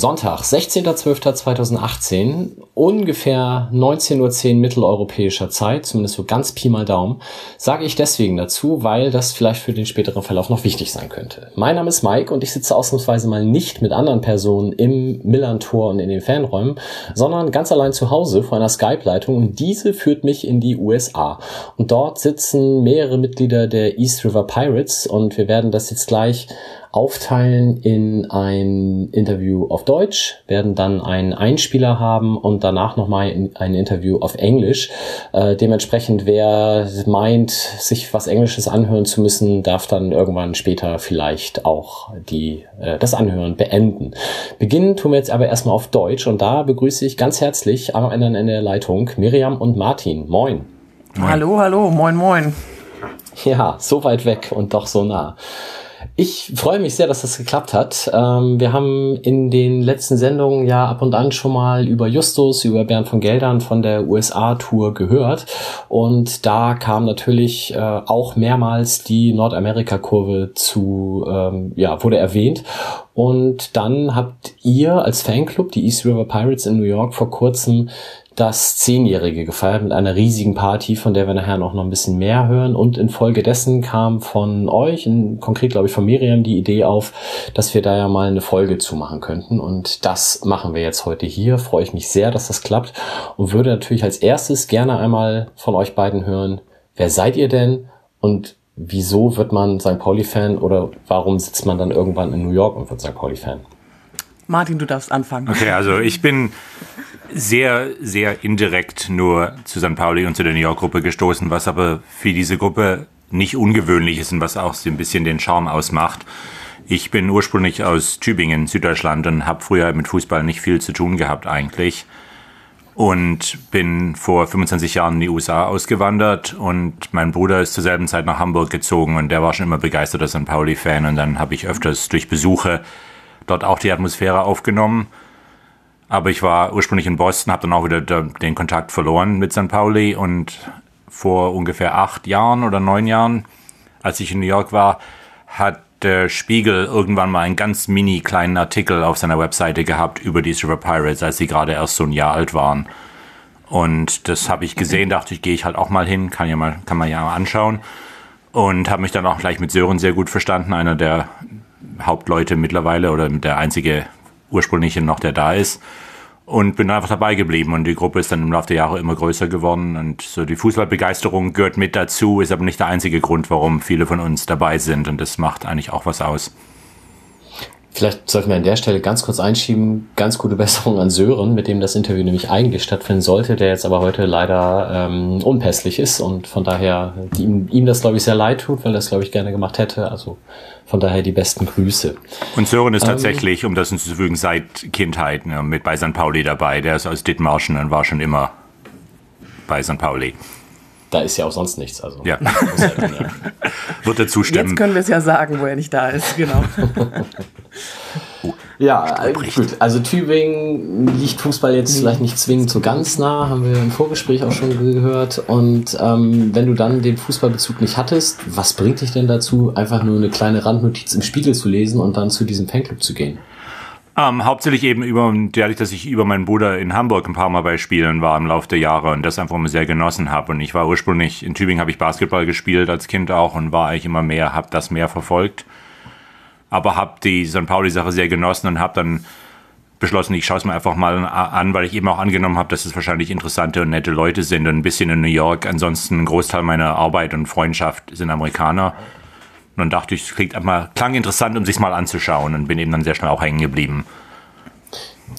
Sonntag, 16.12.2018, ungefähr 19.10 Uhr mitteleuropäischer Zeit, zumindest so ganz Pi mal Daumen, sage ich deswegen dazu, weil das vielleicht für den späteren Verlauf noch wichtig sein könnte. Mein Name ist Mike und ich sitze ausnahmsweise mal nicht mit anderen Personen im Millantor und in den Fanräumen, sondern ganz allein zu Hause vor einer Skype-Leitung und diese führt mich in die USA. Und dort sitzen mehrere Mitglieder der East River Pirates und wir werden das jetzt gleich aufteilen in ein Interview auf Deutsch, werden dann einen Einspieler haben und danach nochmal ein Interview auf Englisch. Äh, dementsprechend, wer meint, sich was Englisches anhören zu müssen, darf dann irgendwann später vielleicht auch die, äh, das Anhören beenden. Beginnen tun wir jetzt aber erstmal auf Deutsch und da begrüße ich ganz herzlich am Ende in der Leitung Miriam und Martin. Moin. moin. Hallo, hallo, moin, moin. Ja, so weit weg und doch so nah. Ich freue mich sehr, dass das geklappt hat. Ähm, wir haben in den letzten Sendungen ja ab und an schon mal über Justus, über Bernd von Geldern von der USA-Tour gehört. Und da kam natürlich äh, auch mehrmals die Nordamerika-Kurve zu, ähm, ja, wurde erwähnt. Und dann habt ihr als Fanclub, die East River Pirates in New York, vor kurzem das Zehnjährige gefeiert mit einer riesigen Party, von der wir nachher noch, noch ein bisschen mehr hören. Und infolgedessen kam von euch, in, konkret glaube ich von Miriam, die Idee auf, dass wir da ja mal eine Folge zu machen könnten. Und das machen wir jetzt heute hier. Freue ich mich sehr, dass das klappt und würde natürlich als erstes gerne einmal von euch beiden hören, wer seid ihr denn und wieso wird man St. Pauli-Fan oder warum sitzt man dann irgendwann in New York und wird St. Pauli-Fan? Martin, du darfst anfangen. Okay, also ich bin sehr, sehr indirekt nur zu St. Pauli und zu der New York-Gruppe gestoßen, was aber für diese Gruppe nicht ungewöhnlich ist und was auch so ein bisschen den Charme ausmacht. Ich bin ursprünglich aus Tübingen, Süddeutschland und habe früher mit Fußball nicht viel zu tun gehabt eigentlich. Und bin vor 25 Jahren in die USA ausgewandert und mein Bruder ist zur selben Zeit nach Hamburg gezogen und der war schon immer begeisterter St. Pauli-Fan und dann habe ich öfters durch Besuche dort auch die Atmosphäre aufgenommen aber ich war ursprünglich in Boston, habe dann auch wieder den Kontakt verloren mit St. Pauli und vor ungefähr acht Jahren oder neun Jahren, als ich in New York war, hat der Spiegel irgendwann mal einen ganz mini kleinen Artikel auf seiner Webseite gehabt über die River Pirates, als sie gerade erst so ein Jahr alt waren. Und das habe ich gesehen, dachte ich, gehe ich halt auch mal hin, kann, ja mal, kann man ja mal anschauen. Und habe mich dann auch gleich mit Sören sehr gut verstanden, einer der Hauptleute mittlerweile oder der einzige ursprüngliche noch, der da ist. Und bin einfach dabei geblieben und die Gruppe ist dann im Laufe der Jahre immer größer geworden und so die Fußballbegeisterung gehört mit dazu, ist aber nicht der einzige Grund, warum viele von uns dabei sind und das macht eigentlich auch was aus. Vielleicht sollten wir an der Stelle ganz kurz einschieben, ganz gute Besserung an Sören, mit dem das Interview nämlich eigentlich stattfinden sollte, der jetzt aber heute leider ähm, unpässlich ist und von daher ihm, ihm das, glaube ich, sehr leid tut, weil er das, glaube ich, gerne gemacht hätte. Also von daher die besten Grüße. Und Sören ist ähm, tatsächlich, um das hinzuzufügen, seit Kindheit ne, mit bei St. Pauli dabei. Der ist aus Dithmarschen und war schon immer bei St. Pauli da ist ja auch sonst nichts. Also ja. ja Wird er zustimmen. Jetzt können wir es ja sagen, wo er nicht da ist, genau. ja, äh, gut. Also Tübingen liegt Fußball jetzt nee. vielleicht nicht zwingend so ganz nah, haben wir im Vorgespräch auch schon gehört. Und ähm, wenn du dann den Fußballbezug nicht hattest, was bringt dich denn dazu, einfach nur eine kleine Randnotiz im Spiegel zu lesen und dann zu diesem Fanclub zu gehen? Ähm, hauptsächlich eben über, dadurch, dass ich über meinen Bruder in Hamburg ein paar Mal bei Spielen war im Laufe der Jahre und das einfach mal sehr genossen habe. Und ich war ursprünglich, in Tübingen habe ich Basketball gespielt als Kind auch und war eigentlich immer mehr, habe das mehr verfolgt. Aber habe die St. Pauli-Sache sehr genossen und habe dann beschlossen, ich schaue es mir einfach mal an, weil ich eben auch angenommen habe, dass es wahrscheinlich interessante und nette Leute sind und ein bisschen in New York. Ansonsten ein Großteil meiner Arbeit und Freundschaft sind Amerikaner. Und dann dachte ich, es klingt einmal, klang interessant, um sich mal anzuschauen und bin eben dann sehr schnell auch hängen geblieben.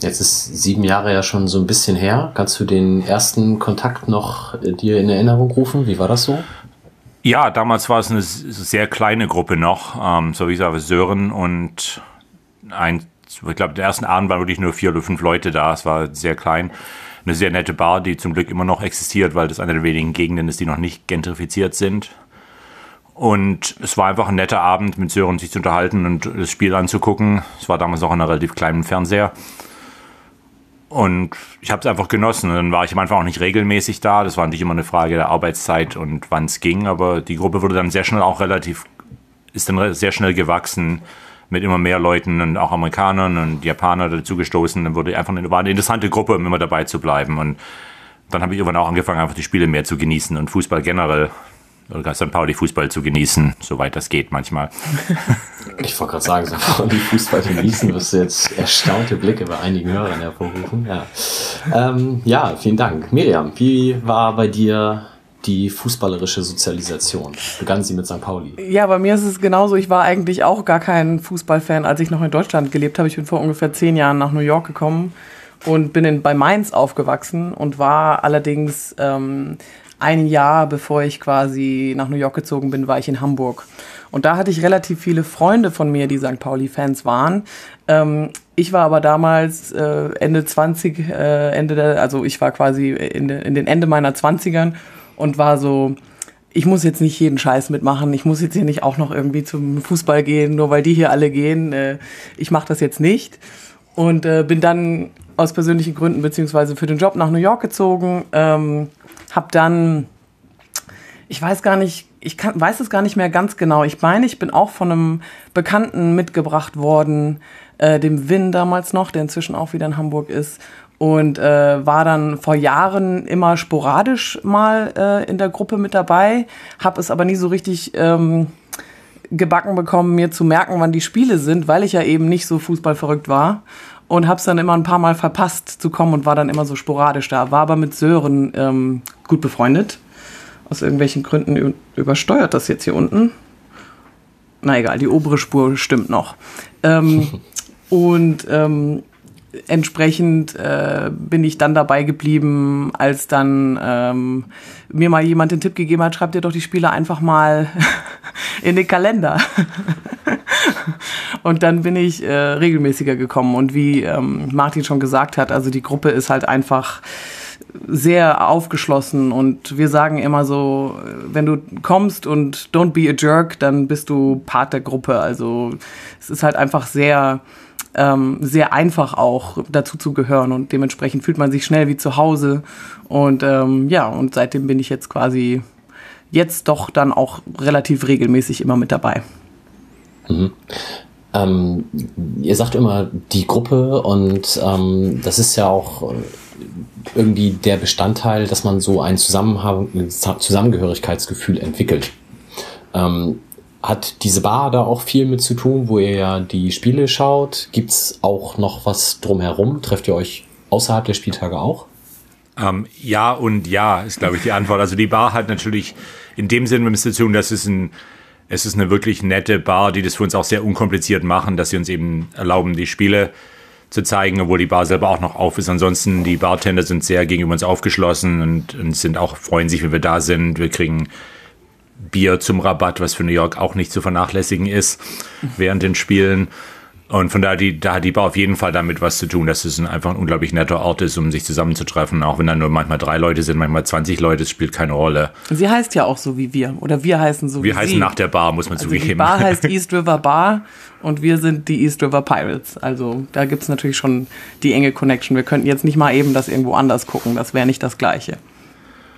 Jetzt ist sieben Jahre ja schon so ein bisschen her. Kannst du den ersten Kontakt noch äh, dir in Erinnerung rufen? Wie war das so? Ja, damals war es eine sehr kleine Gruppe noch, ähm, so wie ich sage, Sören und ein, ich glaube, der ersten Abend waren wirklich nur vier oder fünf Leute da. Es war sehr klein. Eine sehr nette Bar, die zum Glück immer noch existiert, weil das eine der wenigen Gegenden ist, die noch nicht gentrifiziert sind. Und es war einfach ein netter Abend, mit Sören sich zu unterhalten und das Spiel anzugucken. Es war damals auch ein relativ kleinen Fernseher. Und ich habe es einfach genossen. Dann war ich am Anfang auch nicht regelmäßig da. Das war natürlich immer eine Frage der Arbeitszeit und wann es ging. Aber die Gruppe wurde dann sehr schnell auch relativ, ist dann sehr schnell gewachsen mit immer mehr Leuten und auch Amerikanern und Japanern dazu gestoßen. Dann wurde einfach eine, war eine interessante Gruppe, um immer dabei zu bleiben. Und dann habe ich irgendwann auch angefangen, einfach die Spiele mehr zu genießen und Fußball generell St. Pauli Fußball zu genießen, soweit das geht manchmal. Ich wollte gerade sagen, St. Pauli Fußball genießen, wirst du jetzt erstaunte Blicke bei einigen Hörern hervorrufen. Ja, ähm, ja vielen Dank. Miriam, wie war bei dir die fußballerische Sozialisation? Begann sie mit St. Pauli? Ja, bei mir ist es genauso. Ich war eigentlich auch gar kein Fußballfan, als ich noch in Deutschland gelebt habe. Ich bin vor ungefähr zehn Jahren nach New York gekommen und bin in, bei Mainz aufgewachsen und war allerdings ähm, ein Jahr, bevor ich quasi nach New York gezogen bin, war ich in Hamburg. Und da hatte ich relativ viele Freunde von mir, die St. Pauli-Fans waren. Ähm, ich war aber damals äh, Ende 20, äh, Ende der, also ich war quasi in, de, in den Ende meiner 20ern und war so, ich muss jetzt nicht jeden Scheiß mitmachen, ich muss jetzt hier nicht auch noch irgendwie zum Fußball gehen, nur weil die hier alle gehen. Äh, ich mache das jetzt nicht. Und äh, bin dann aus persönlichen Gründen beziehungsweise für den Job nach New York gezogen. Ähm, hab dann, ich weiß gar nicht, ich kann, weiß es gar nicht mehr ganz genau. Ich meine, ich bin auch von einem Bekannten mitgebracht worden, äh, dem Win damals noch, der inzwischen auch wieder in Hamburg ist. Und äh, war dann vor Jahren immer sporadisch mal äh, in der Gruppe mit dabei, habe es aber nie so richtig ähm, gebacken bekommen, mir zu merken, wann die Spiele sind, weil ich ja eben nicht so fußballverrückt war und hab's dann immer ein paar Mal verpasst zu kommen und war dann immer so sporadisch da. War aber mit Sören ähm, gut befreundet. Aus irgendwelchen Gründen übersteuert das jetzt hier unten. Na egal, die obere Spur stimmt noch. Ähm, und ähm, entsprechend äh, bin ich dann dabei geblieben, als dann ähm, mir mal jemand den Tipp gegeben hat, schreibt dir doch die Spiele einfach mal in den Kalender. und dann bin ich äh, regelmäßiger gekommen. Und wie ähm, Martin schon gesagt hat, also die Gruppe ist halt einfach sehr aufgeschlossen und wir sagen immer so, wenn du kommst und don't be a jerk, dann bist du Part der Gruppe. Also es ist halt einfach sehr, ähm, sehr einfach auch dazu zu gehören und dementsprechend fühlt man sich schnell wie zu Hause. Und ähm, ja, und seitdem bin ich jetzt quasi jetzt doch dann auch relativ regelmäßig immer mit dabei. Mhm. Ähm, ihr sagt immer die Gruppe und ähm, das ist ja auch äh, irgendwie der Bestandteil, dass man so ein Zusammenhang, Zusammengehörigkeitsgefühl entwickelt. Ähm, hat diese Bar da auch viel mit zu tun, wo ihr ja die Spiele schaut? Gibt's auch noch was drumherum? Trefft ihr euch außerhalb der Spieltage auch? Ähm, ja und ja, ist glaube ich die Antwort. Also die Bar hat natürlich in dem Sinne mit zu tun, dass es ein es ist eine wirklich nette Bar, die das für uns auch sehr unkompliziert machen, dass sie uns eben erlauben, die Spiele zu zeigen, obwohl die Bar selber auch noch auf ist. Ansonsten, die Bartender sind sehr gegenüber uns aufgeschlossen und, und sind auch, freuen sich, wenn wir da sind. Wir kriegen Bier zum Rabatt, was für New York auch nicht zu vernachlässigen ist während den Spielen. Und von daher, die, da hat die Bar auf jeden Fall damit was zu tun, dass es ein, einfach ein unglaublich netter Ort ist, um sich zusammenzutreffen. Auch wenn da nur manchmal drei Leute sind, manchmal 20 Leute, es spielt keine Rolle. Sie heißt ja auch so wie wir. Oder wir heißen so wir wie heißen sie. nach der Bar, muss man also zugeben. Die Bar heißt East River Bar und wir sind die East River Pirates. Also da gibt's natürlich schon die enge Connection. Wir könnten jetzt nicht mal eben das irgendwo anders gucken. Das wäre nicht das Gleiche.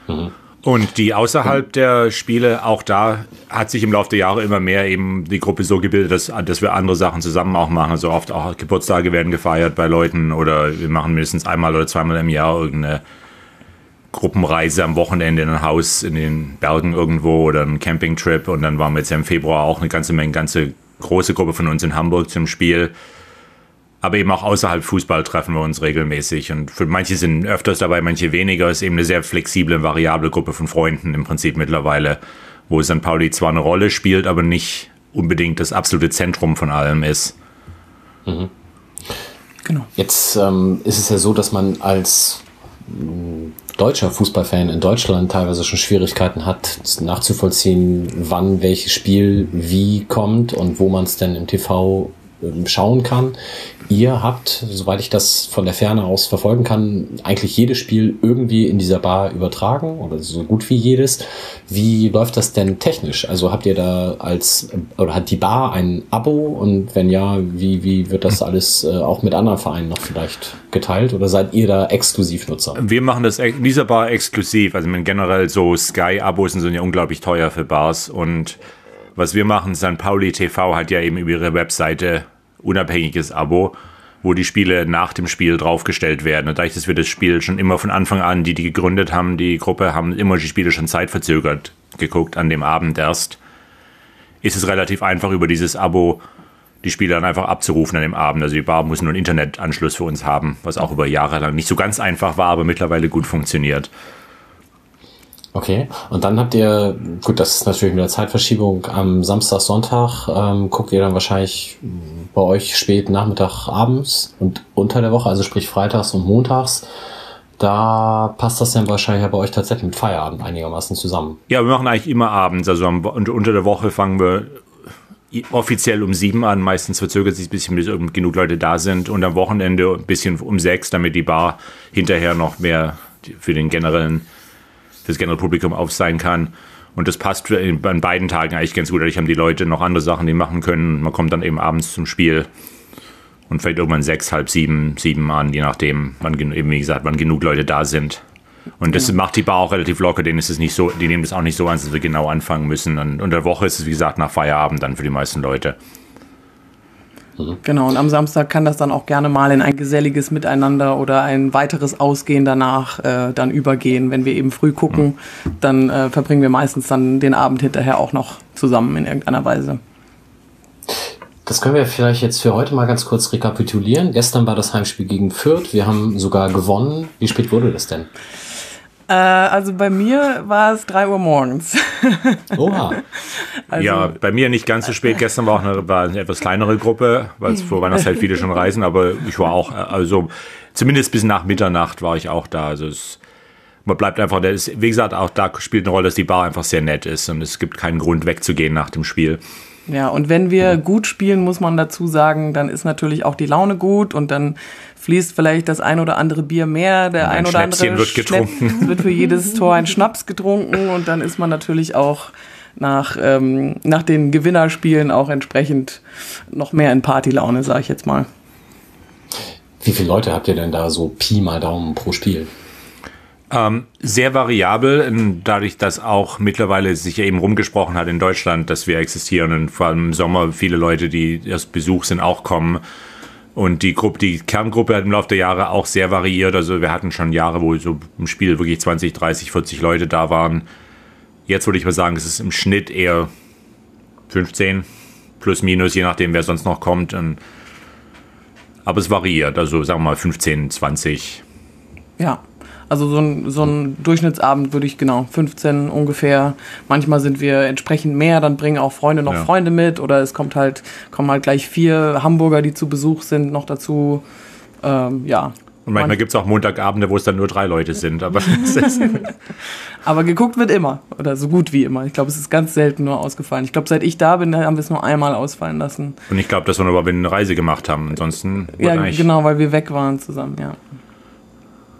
Mhm. Und die außerhalb der Spiele, auch da hat sich im Laufe der Jahre immer mehr eben die Gruppe so gebildet, dass, dass wir andere Sachen zusammen auch machen. Also oft auch Geburtstage werden gefeiert bei Leuten oder wir machen mindestens einmal oder zweimal im Jahr irgendeine Gruppenreise am Wochenende in ein Haus in den Bergen irgendwo oder einen Campingtrip. Und dann waren wir jetzt im Februar auch eine ganze Menge, ganze große Gruppe von uns in Hamburg zum Spiel aber eben auch außerhalb Fußball treffen wir uns regelmäßig. Und für manche sind öfters dabei, manche weniger. Es ist eben eine sehr flexible, variable Gruppe von Freunden im Prinzip mittlerweile, wo St. Pauli zwar eine Rolle spielt, aber nicht unbedingt das absolute Zentrum von allem ist. Mhm. Genau. Jetzt ähm, ist es ja so, dass man als mm, deutscher Fußballfan in Deutschland teilweise schon Schwierigkeiten hat, nachzuvollziehen, wann welches Spiel wie kommt und wo man es denn im TV schauen kann. Ihr habt, soweit ich das von der Ferne aus verfolgen kann, eigentlich jedes Spiel irgendwie in dieser Bar übertragen oder so gut wie jedes. Wie läuft das denn technisch? Also habt ihr da als oder hat die Bar ein Abo und wenn ja, wie, wie wird das alles äh, auch mit anderen Vereinen noch vielleicht geteilt oder seid ihr da Exklusivnutzer? Wir machen das in dieser Bar exklusiv. Also generell so Sky-Abos sind ja unglaublich teuer für Bars und was wir machen, St. Pauli TV hat ja eben über ihre Webseite unabhängiges Abo, wo die Spiele nach dem Spiel draufgestellt werden. Und dadurch, dass wir das Spiel schon immer von Anfang an, die die gegründet haben, die Gruppe, haben immer die Spiele schon zeitverzögert geguckt, an dem Abend erst, ist es relativ einfach über dieses Abo die Spiele dann einfach abzurufen an dem Abend. Also die Bar muss nur einen Internetanschluss für uns haben, was auch über Jahre lang nicht so ganz einfach war, aber mittlerweile gut funktioniert. Okay, und dann habt ihr, gut, das ist natürlich mit der Zeitverschiebung, am Samstag, Sonntag ähm, guckt ihr dann wahrscheinlich bei euch spät Nachmittag, abends und unter der Woche, also sprich freitags und montags. Da passt das dann wahrscheinlich bei euch tatsächlich mit Feierabend einigermaßen zusammen. Ja, wir machen eigentlich immer abends. Also am, unter der Woche fangen wir offiziell um sieben an. Meistens verzögert sich ein bisschen, bis genug Leute da sind. Und am Wochenende ein bisschen um sechs, damit die Bar hinterher noch mehr für den generellen fürs generelle Publikum auf sein kann. Und das passt an beiden Tagen eigentlich ganz gut. Dadurch haben die Leute noch andere Sachen, die machen können. Man kommt dann eben abends zum Spiel und fängt irgendwann sechs, halb sieben, sieben an, je nachdem, wann, eben wie gesagt, wann genug Leute da sind. Und das ja. macht die Bar auch relativ locker, denen ist es nicht so, die nehmen das auch nicht so an, dass wir genau anfangen müssen. Und unter der Woche ist es, wie gesagt, nach Feierabend dann für die meisten Leute. Mhm. Genau, und am Samstag kann das dann auch gerne mal in ein geselliges Miteinander oder ein weiteres Ausgehen danach äh, dann übergehen. Wenn wir eben früh gucken, mhm. dann äh, verbringen wir meistens dann den Abend hinterher auch noch zusammen in irgendeiner Weise. Das können wir vielleicht jetzt für heute mal ganz kurz rekapitulieren. Gestern war das Heimspiel gegen Fürth. Wir haben sogar gewonnen. Wie spät wurde das denn? Äh, also bei mir war es 3 Uhr morgens. Oha. Also, ja, bei mir nicht ganz so spät. Gestern war auch eine, war eine etwas kleinere Gruppe, weil es vor Weihnachtszeit viele schon reisen, aber ich war auch, also zumindest bis nach Mitternacht war ich auch da. Also es, man bleibt einfach, ist, wie gesagt, auch da spielt eine Rolle, dass die Bar einfach sehr nett ist und es gibt keinen Grund wegzugehen nach dem Spiel. Ja, und wenn wir gut spielen, muss man dazu sagen, dann ist natürlich auch die Laune gut und dann fließt vielleicht das ein oder andere Bier mehr, der ein, ein oder andere wird getrunken. Schnapp, wird für jedes Tor ein Schnaps getrunken und dann ist man natürlich auch nach, ähm, nach den Gewinnerspielen auch entsprechend noch mehr in Partylaune, sage ich jetzt mal. Wie viele Leute habt ihr denn da so Pi mal Daumen pro Spiel? Ähm, sehr variabel, dadurch, dass auch mittlerweile sich eben rumgesprochen hat in Deutschland, dass wir existieren und vor allem im Sommer viele Leute, die erst Besuch sind, auch kommen. Und die Gruppe, die Kerngruppe hat im Laufe der Jahre auch sehr variiert. Also wir hatten schon Jahre, wo so im Spiel wirklich 20, 30, 40 Leute da waren. Jetzt würde ich mal sagen, es ist im Schnitt eher 15 plus minus, je nachdem, wer sonst noch kommt. aber es variiert, also sagen wir mal 15, 20. Ja, also so ein, so ein Durchschnittsabend würde ich genau 15 ungefähr. Manchmal sind wir entsprechend mehr, dann bringen auch Freunde noch ja. Freunde mit oder es kommt halt kommen halt gleich vier Hamburger, die zu Besuch sind, noch dazu. Ähm, ja. Und manchmal gibt es auch Montagabende, wo es dann nur drei Leute sind. Aber, aber geguckt wird immer. Oder so gut wie immer. Ich glaube, es ist ganz selten nur ausgefallen. Ich glaube, seit ich da bin, haben wir es nur einmal ausfallen lassen. Und ich glaube, das war nur, weil wir eine Reise gemacht haben. Ansonsten. Ja, genau, weil wir weg waren zusammen, ja.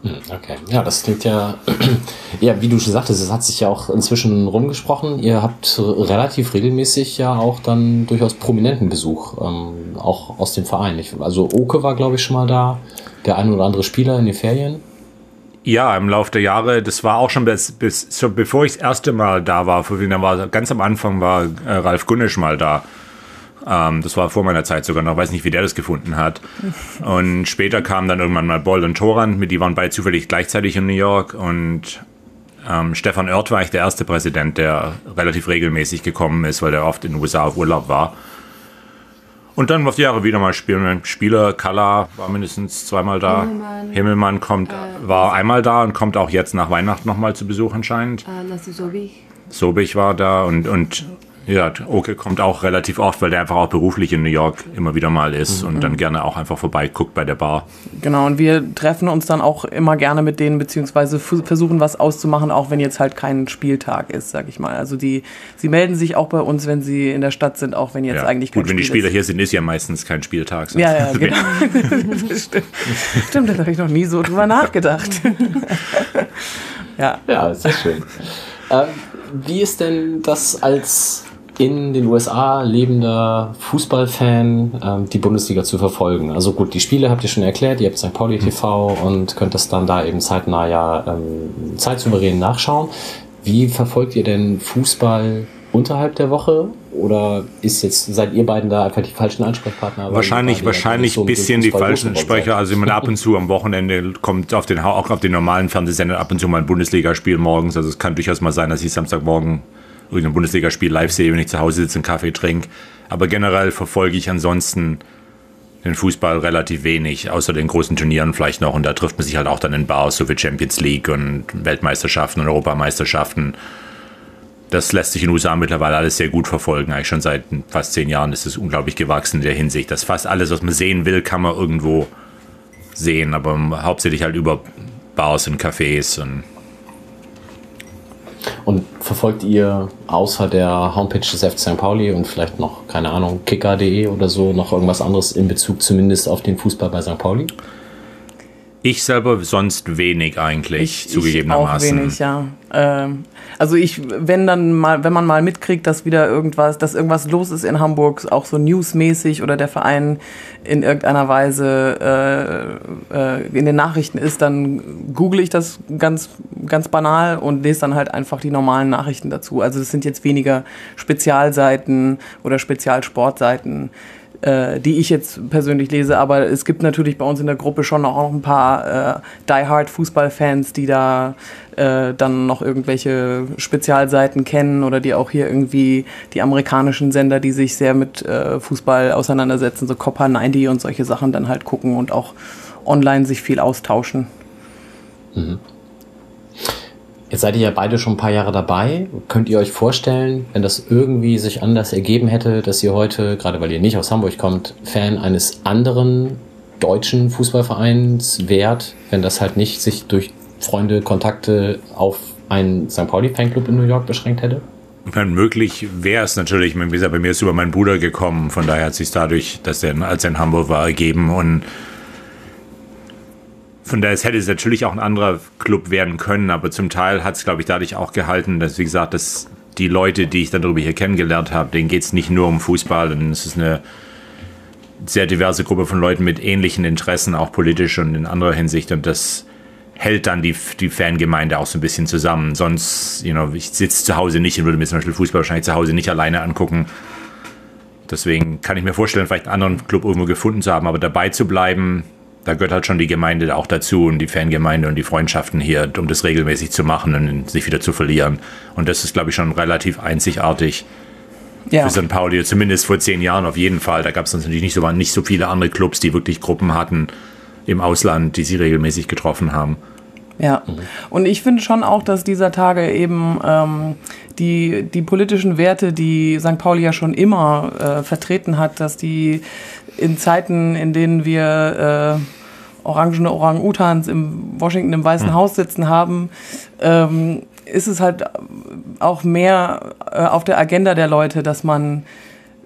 Hm, okay, ja, das klingt ja, ja, wie du schon sagtest, es hat sich ja auch inzwischen rumgesprochen. Ihr habt relativ regelmäßig ja auch dann durchaus prominenten Besuch, ähm, auch aus dem Verein. Also Oke war, glaube ich, schon mal da, der ein oder andere Spieler in den Ferien. Ja, im Laufe der Jahre, das war auch schon bis, bis schon bevor ich das erste Mal da war, für war ganz am Anfang war äh, Ralf Gunnisch mal da. Ähm, das war vor meiner Zeit sogar noch, weiß nicht, wie der das gefunden hat. Und später kam dann irgendwann mal Boll und Toran, mit die waren beide zufällig gleichzeitig in New York und ähm, Stefan Oert war eigentlich der erste Präsident, der relativ regelmäßig gekommen ist, weil der oft in den USA auf Urlaub war. Und dann auf die Jahre wieder mal spielen. Spieler, Kalla war mindestens zweimal da. Himmelmann, Himmelmann kommt, äh, war einmal da und kommt auch jetzt nach Weihnachten nochmal zu Besuch anscheinend. Äh, Sobich. Sobich war da und, und Ja, Oke kommt auch relativ oft, weil der einfach auch beruflich in New York immer wieder mal ist mhm. und dann gerne auch einfach vorbeiguckt bei der Bar. Genau, und wir treffen uns dann auch immer gerne mit denen, beziehungsweise versuchen was auszumachen, auch wenn jetzt halt kein Spieltag ist, sag ich mal. Also die, sie melden sich auch bei uns, wenn sie in der Stadt sind, auch wenn jetzt ja, eigentlich kein Gut, wenn die Spieler ist. hier sind, ist ja meistens kein Spieltag. Ja, ja, genau. Stimmt. Stimmt, da habe ich noch nie so drüber nachgedacht. ja. Ja, sehr schön. Ähm, wie ist denn das als in den USA lebender Fußballfan ähm, die Bundesliga zu verfolgen. Also gut, die Spiele habt ihr schon erklärt, ihr habt St. Pauli TV und könnt das dann da eben zeitnah ja ähm, zeitsouverän nachschauen. Wie verfolgt ihr denn Fußball unterhalb der Woche? Oder ist jetzt, seid ihr beiden da einfach die falschen Ansprechpartner? Wahrscheinlich, wahrscheinlich ein bisschen die falschen Sprecher. Also man ab und zu am Wochenende kommt auf den, auch auf den normalen Fernsehsendern ab und zu mal ein Bundesligaspiel morgens. Also es kann durchaus mal sein, dass ich Samstagmorgen irgendein Bundesligaspiel live sehe, wenn ich zu Hause sitze, einen Kaffee trinke. Aber generell verfolge ich ansonsten den Fußball relativ wenig, außer den großen Turnieren vielleicht noch. Und da trifft man sich halt auch dann in Bars, so wie Champions League und Weltmeisterschaften und Europameisterschaften. Das lässt sich in den USA mittlerweile alles sehr gut verfolgen. Eigentlich schon seit fast zehn Jahren ist es unglaublich gewachsen in der Hinsicht, dass fast alles, was man sehen will, kann man irgendwo sehen, aber hauptsächlich halt über Bars und Cafés und und verfolgt ihr außer der Homepage des FC St. Pauli und vielleicht noch, keine Ahnung, kicker.de oder so, noch irgendwas anderes in Bezug zumindest auf den Fußball bei St. Pauli? Ich selber sonst wenig eigentlich, ich, zugegebenermaßen. Ich auch wenig, ja. Ähm, also ich, wenn dann mal, wenn man mal mitkriegt, dass wieder irgendwas, dass irgendwas los ist in Hamburg, auch so newsmäßig oder der Verein in irgendeiner Weise äh, äh, in den Nachrichten ist, dann google ich das ganz, ganz banal und lese dann halt einfach die normalen Nachrichten dazu. Also es sind jetzt weniger Spezialseiten oder Spezialsportseiten äh, die ich jetzt persönlich lese, aber es gibt natürlich bei uns in der Gruppe schon auch ein paar äh, Die-Hard Fußballfans, die da äh, dann noch irgendwelche Spezialseiten kennen oder die auch hier irgendwie die amerikanischen Sender, die sich sehr mit äh, Fußball auseinandersetzen, so Copper 90 und solche Sachen dann halt gucken und auch online sich viel austauschen. Mhm. Jetzt seid ihr ja beide schon ein paar Jahre dabei. Könnt ihr euch vorstellen, wenn das irgendwie sich anders ergeben hätte, dass ihr heute, gerade weil ihr nicht aus Hamburg kommt, Fan eines anderen deutschen Fußballvereins wärt, wenn das halt nicht sich durch Freunde, Kontakte auf einen St. Pauli-Fanclub in New York beschränkt hätte? Meine, möglich wäre es natürlich. Wie gesagt, bei mir ist es über meinen Bruder gekommen. Von daher hat sich dadurch, dass er, als er in Hamburg war, ergeben. Und von daher hätte es natürlich auch ein anderer Club werden können, aber zum Teil hat es, glaube ich, dadurch auch gehalten, dass, wie gesagt, dass die Leute, die ich dann darüber hier kennengelernt habe, denen geht es nicht nur um Fußball, und es ist eine sehr diverse Gruppe von Leuten mit ähnlichen Interessen, auch politisch und in anderer Hinsicht. Und das hält dann die, die Fangemeinde auch so ein bisschen zusammen. Sonst, you know, ich sitze zu Hause nicht und würde mir zum Beispiel Fußball wahrscheinlich zu Hause nicht alleine angucken. Deswegen kann ich mir vorstellen, vielleicht einen anderen Club irgendwo gefunden zu haben, aber dabei zu bleiben, da gehört halt schon die Gemeinde auch dazu und die Fangemeinde und die Freundschaften hier, um das regelmäßig zu machen und sich wieder zu verlieren. Und das ist, glaube ich, schon relativ einzigartig ja. für St. Pauli, zumindest vor zehn Jahren auf jeden Fall. Da gab es natürlich nicht so, nicht so viele andere Clubs, die wirklich Gruppen hatten im Ausland, die sie regelmäßig getroffen haben. Ja, und ich finde schon auch, dass dieser Tage eben ähm, die, die politischen Werte, die St. Pauli ja schon immer äh, vertreten hat, dass die in Zeiten, in denen wir äh, orangene Orang-Utans im Washington im Weißen hm. Haus sitzen haben, ähm, ist es halt auch mehr äh, auf der Agenda der Leute, dass man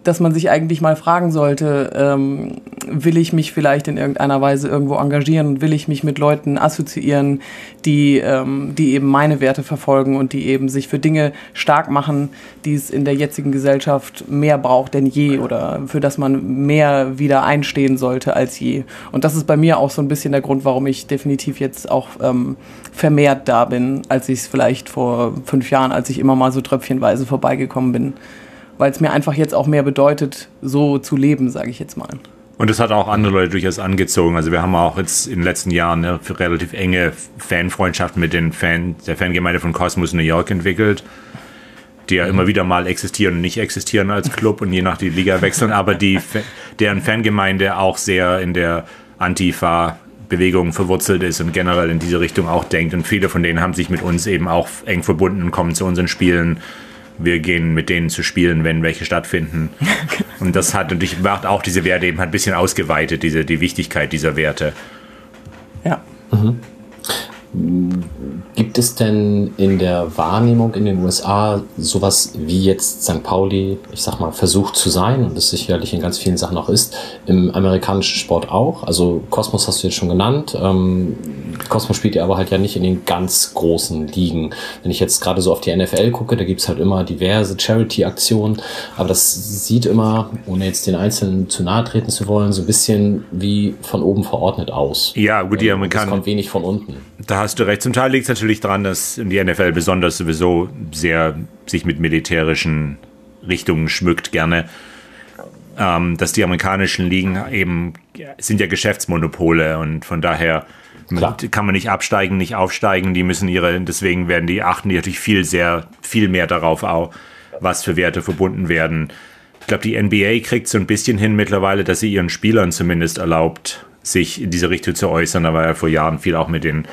dass man sich eigentlich mal fragen sollte, ähm, will ich mich vielleicht in irgendeiner Weise irgendwo engagieren und will ich mich mit Leuten assoziieren, die, ähm, die eben meine Werte verfolgen und die eben sich für Dinge stark machen, die es in der jetzigen Gesellschaft mehr braucht denn je oder für das man mehr wieder einstehen sollte als je. Und das ist bei mir auch so ein bisschen der Grund, warum ich definitiv jetzt auch ähm, vermehrt da bin, als ich es vielleicht vor fünf Jahren, als ich immer mal so tröpfchenweise vorbeigekommen bin weil es mir einfach jetzt auch mehr bedeutet, so zu leben, sage ich jetzt mal. Und das hat auch andere Leute durchaus angezogen. Also wir haben auch jetzt in den letzten Jahren eine relativ enge Fanfreundschaft mit den Fan, der Fangemeinde von Cosmos New York entwickelt, die ja immer wieder mal existieren und nicht existieren als Club und je nach die Liga wechseln, aber die, deren Fangemeinde auch sehr in der Antifa Bewegung verwurzelt ist und generell in diese Richtung auch denkt. Und viele von denen haben sich mit uns eben auch eng verbunden, kommen zu unseren Spielen wir gehen mit denen zu spielen, wenn welche stattfinden. Und das hat natürlich macht auch diese Werte eben ein bisschen ausgeweitet, diese, die Wichtigkeit dieser Werte. Ja. Mhm. Gibt es denn in der Wahrnehmung in den USA sowas wie jetzt St. Pauli, ich sag mal, versucht zu sein und es sicherlich in ganz vielen Sachen auch ist, im amerikanischen Sport auch? Also Kosmos hast du jetzt schon genannt. Ähm, Kosmos spielt ja aber halt ja nicht in den ganz großen Ligen. Wenn ich jetzt gerade so auf die NFL gucke, da gibt's halt immer diverse Charity-Aktionen, aber das sieht immer, ohne jetzt den Einzelnen zu nahe treten zu wollen, so ein bisschen wie von oben verordnet aus. Ja, gut, die Amerikaner. Es kommt wenig von unten. Da hast du recht. Zum Teil liegt es natürlich daran, dass die NFL besonders sowieso sehr sich mit militärischen Richtungen schmückt gerne. Ähm, dass die amerikanischen Ligen eben sind ja Geschäftsmonopole und von daher Klar. kann man nicht absteigen, nicht aufsteigen. Die müssen ihre, deswegen werden die achten die natürlich viel sehr viel mehr darauf auch, was für Werte verbunden werden. Ich glaube, die NBA kriegt so ein bisschen hin mittlerweile, dass sie ihren Spielern zumindest erlaubt, sich in diese Richtung zu äußern. Da war ja vor Jahren viel auch mit den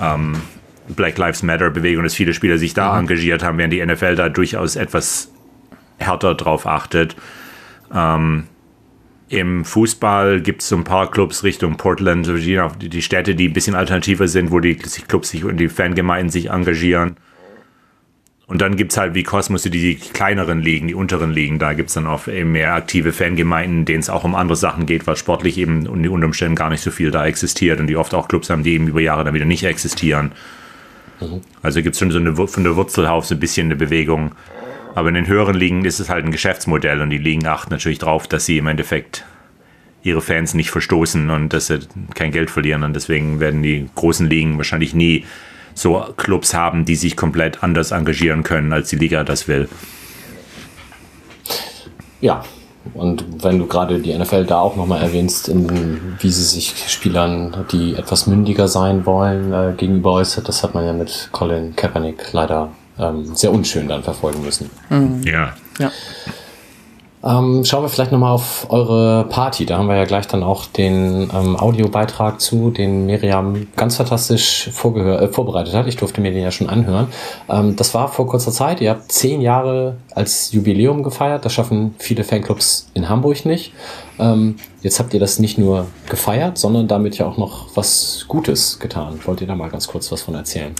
ähm, Black Lives Matter Bewegung, dass viele Spieler sich da mhm. engagiert haben, während die NFL da durchaus etwas härter drauf achtet. Ähm, Im Fußball gibt es so ein paar Clubs Richtung Portland, Virginia, die Städte, die ein bisschen alternativer sind, wo die Clubs sich und die Fangemeinden sich engagieren. Und dann gibt es halt wie Kosmos die, die kleineren Ligen, die unteren Ligen. Da gibt es dann auch eben mehr aktive Fangemeinden, denen es auch um andere Sachen geht, weil sportlich eben und die Umständen gar nicht so viel da existiert und die oft auch Clubs haben, die eben über Jahre dann wieder nicht existieren. Mhm. Also gibt es schon so eine, von der Wurzel auf so ein bisschen eine Bewegung. Aber in den höheren Ligen ist es halt ein Geschäftsmodell und die Ligen achten natürlich darauf, dass sie im Endeffekt ihre Fans nicht verstoßen und dass sie kein Geld verlieren. Und deswegen werden die großen Ligen wahrscheinlich nie so Clubs haben, die sich komplett anders engagieren können, als die Liga das will. Ja, und wenn du gerade die NFL da auch nochmal erwähnst, in, wie sie sich Spielern, die etwas mündiger sein wollen, äh, gegenüber äußert, das hat man ja mit Colin Kaepernick leider ähm, sehr unschön dann verfolgen müssen. Mhm. Ja. ja. Ähm, schauen wir vielleicht nochmal auf eure Party. Da haben wir ja gleich dann auch den ähm, Audiobeitrag zu, den Miriam ganz fantastisch äh, vorbereitet hat. Ich durfte mir den ja schon anhören. Ähm, das war vor kurzer Zeit. Ihr habt zehn Jahre als Jubiläum gefeiert. Das schaffen viele Fanclubs in Hamburg nicht. Ähm, jetzt habt ihr das nicht nur gefeiert, sondern damit ja auch noch was Gutes getan. Wollt ihr da mal ganz kurz was von erzählen?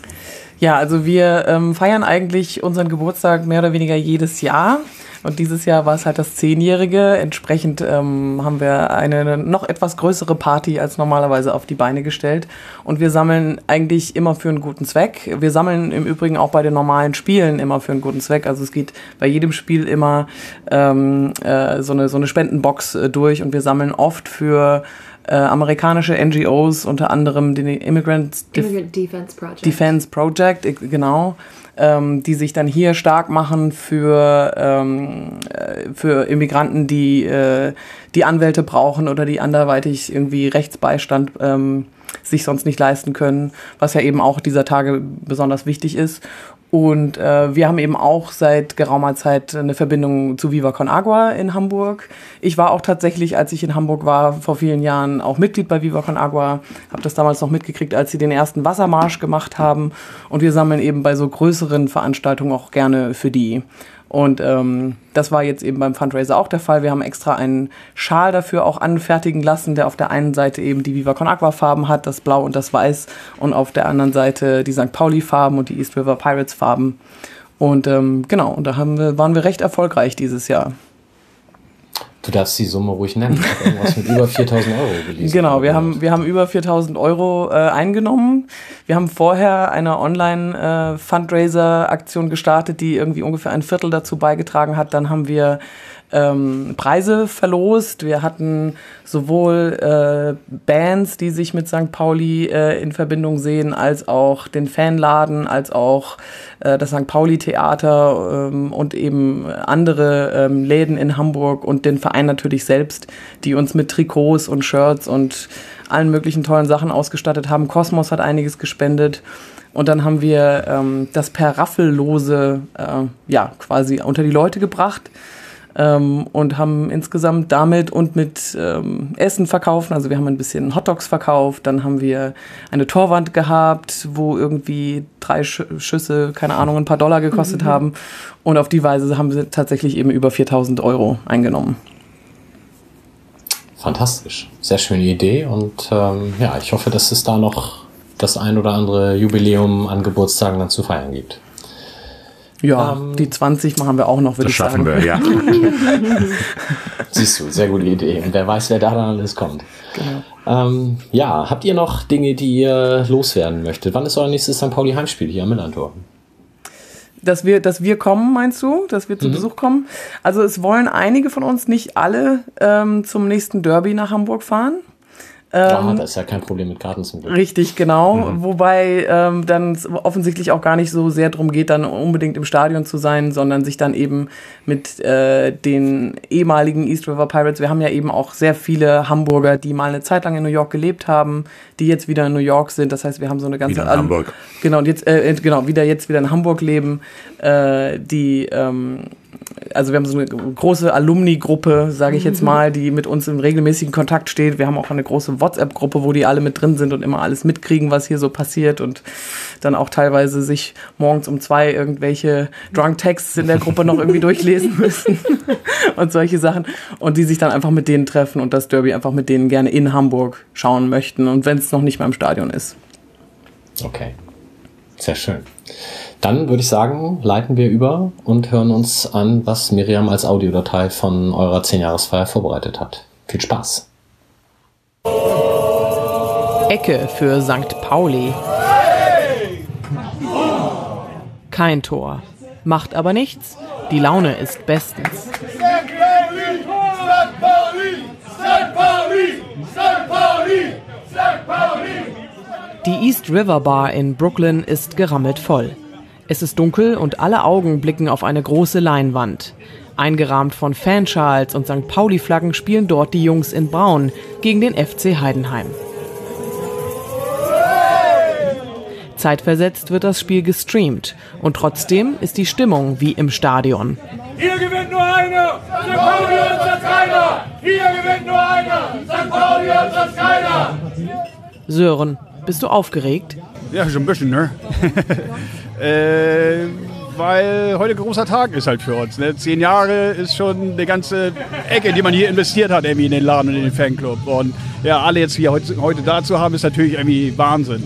Ja, also wir ähm, feiern eigentlich unseren Geburtstag mehr oder weniger jedes Jahr. Und dieses Jahr war es halt das Zehnjährige. Entsprechend ähm, haben wir eine noch etwas größere Party als normalerweise auf die Beine gestellt. Und wir sammeln eigentlich immer für einen guten Zweck. Wir sammeln im Übrigen auch bei den normalen Spielen immer für einen guten Zweck. Also es geht bei jedem Spiel immer ähm, äh, so, eine, so eine Spendenbox äh, durch und wir sammeln oft für äh, amerikanische NGOs, unter anderem den Immigrant, Def Immigrant Defense Project. Defense Project, äh, genau ähm, die sich dann hier stark machen für, ähm, äh, für Immigranten, die, äh, die Anwälte brauchen oder die anderweitig irgendwie Rechtsbeistand ähm, sich sonst nicht leisten können, was ja eben auch dieser Tage besonders wichtig ist. Und äh, wir haben eben auch seit geraumer Zeit eine Verbindung zu Viva Con Agua in Hamburg. Ich war auch tatsächlich, als ich in Hamburg war, vor vielen Jahren auch Mitglied bei Viva Con Agua. Habe das damals noch mitgekriegt, als sie den ersten Wassermarsch gemacht haben. Und wir sammeln eben bei so größeren Veranstaltungen auch gerne für die. Und ähm, das war jetzt eben beim Fundraiser auch der Fall. Wir haben extra einen Schal dafür auch anfertigen lassen, der auf der einen Seite eben die Viva Con Aqua Farben hat, das Blau und das Weiß, und auf der anderen Seite die St. Pauli Farben und die East River Pirates Farben. Und ähm, genau, und da haben wir, waren wir recht erfolgreich dieses Jahr. Du darfst die Summe ruhig nennen. Ich habe irgendwas mit über 4000 Euro gelesen. Genau, wir haben, wir haben über 4000 Euro äh, eingenommen. Wir haben vorher eine Online-Fundraiser-Aktion äh, gestartet, die irgendwie ungefähr ein Viertel dazu beigetragen hat. Dann haben wir ähm, Preise verlost. Wir hatten sowohl äh, Bands, die sich mit St. Pauli äh, in Verbindung sehen, als auch den Fanladen, als auch äh, das St. Pauli Theater ähm, und eben andere ähm, Läden in Hamburg und den Verein natürlich selbst, die uns mit Trikots und Shirts und allen möglichen tollen Sachen ausgestattet haben. Kosmos hat einiges gespendet. Und dann haben wir ähm, das per Raffellose äh, ja, quasi unter die Leute gebracht. Ähm, und haben insgesamt damit und mit ähm, Essen verkaufen. Also wir haben ein bisschen Hotdogs verkauft, dann haben wir eine Torwand gehabt, wo irgendwie drei Sch Schüsse, keine Ahnung, ein paar Dollar gekostet mhm. haben. Und auf die Weise haben wir tatsächlich eben über 4000 Euro eingenommen. Fantastisch. Sehr schöne Idee und ähm, ja, ich hoffe, dass es da noch das ein oder andere Jubiläum an Geburtstagen dann zu feiern gibt. Ja, ähm, die 20 machen wir auch noch, würde ich sagen. Das schaffen wir, ja. Siehst du, sehr gute Idee. Und wer weiß, wer da dann alles kommt. Genau. Ähm, ja, habt ihr noch Dinge, die ihr loswerden möchtet? Wann ist euer nächstes St. Pauli Heimspiel hier am Millantor? Dass wir, dass wir kommen, meinst du? Dass wir zu mhm. Besuch kommen? Also es wollen einige von uns, nicht alle, ähm, zum nächsten Derby nach Hamburg fahren. Ähm, ja, das ist ja kein Problem mit Karten zum Glück. Richtig, genau. Mhm. Wobei ähm, dann offensichtlich auch gar nicht so sehr darum geht, dann unbedingt im Stadion zu sein, sondern sich dann eben mit äh, den ehemaligen East River Pirates, wir haben ja eben auch sehr viele Hamburger, die mal eine Zeit lang in New York gelebt haben, die jetzt wieder in New York sind. Das heißt, wir haben so eine ganze... Wieder in Hamburg. Genau, und jetzt, äh, genau, wieder jetzt wieder in Hamburg leben, äh, die... Ähm, also wir haben so eine große Alumni-Gruppe, sage ich jetzt mhm. mal, die mit uns im regelmäßigen Kontakt steht. Wir haben auch eine große WhatsApp-Gruppe, wo die alle mit drin sind und immer alles mitkriegen, was hier so passiert und dann auch teilweise sich morgens um zwei irgendwelche Drunk-Texts in der Gruppe noch irgendwie durchlesen müssen und solche Sachen. Und die sich dann einfach mit denen treffen und das Derby einfach mit denen gerne in Hamburg schauen möchten und wenn es noch nicht mal im Stadion ist. Okay. Sehr schön. Dann würde ich sagen, leiten wir über und hören uns an, was Miriam als Audiodatei von eurer 10-Jahresfeier vorbereitet hat. Viel Spaß! Ecke für St. Pauli. Kein Tor. Macht aber nichts. Die Laune ist bestens. Die East River Bar in Brooklyn ist gerammelt voll. Es ist dunkel und alle Augen blicken auf eine große Leinwand. Eingerahmt von Fanschals und St. Pauli-Flaggen spielen dort die Jungs in Braun gegen den FC Heidenheim. Zeitversetzt wird das Spiel gestreamt und trotzdem ist die Stimmung wie im Stadion. Hier gewinnt nur einer, St. Pauli und sonst keiner. Hier gewinnt nur einer, St. Pauli und sonst keiner. Sören, bist du aufgeregt? Ja, schon ein bisschen, ne? Äh, weil heute großer Tag ist halt für uns. Ne? Zehn Jahre ist schon eine ganze Ecke, die man hier investiert hat, irgendwie in den Laden und in den Fanclub. Und ja, alle jetzt hier heute, heute da zu haben, ist natürlich irgendwie Wahnsinn.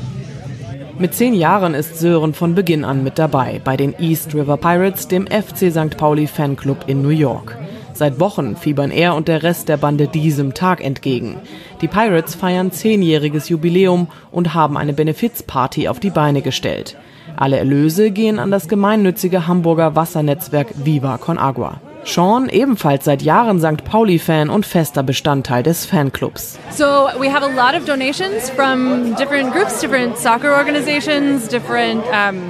Mit zehn Jahren ist Sören von Beginn an mit dabei bei den East River Pirates, dem FC St. Pauli Fanclub in New York. Seit Wochen fiebern er und der Rest der Bande diesem Tag entgegen. Die Pirates feiern zehnjähriges Jubiläum und haben eine Benefizparty auf die Beine gestellt. Alle Erlöse gehen an das gemeinnützige Hamburger Wassernetzwerk Viva Con Agua. Sean, ebenfalls seit Jahren St. Pauli-Fan und fester Bestandteil des Fanclubs. So we have a lot of donations from different groups, different soccer organizations, different um,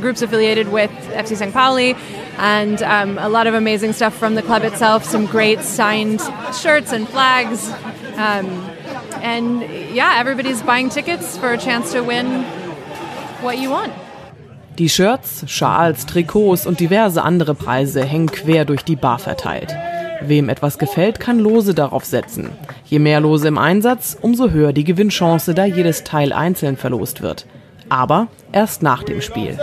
groups affiliated with FC St. Pauli, and um, a lot of amazing stuff from the club itself. Some great signed shirts and flags, um, and yeah, everybody's buying tickets for a chance to win what you want. Die Shirts, Schals, Trikots und diverse andere Preise hängen quer durch die Bar verteilt. Wem etwas gefällt, kann Lose darauf setzen. Je mehr Lose im Einsatz, umso höher die Gewinnchance, da jedes Teil einzeln verlost wird. Aber erst nach dem Spiel.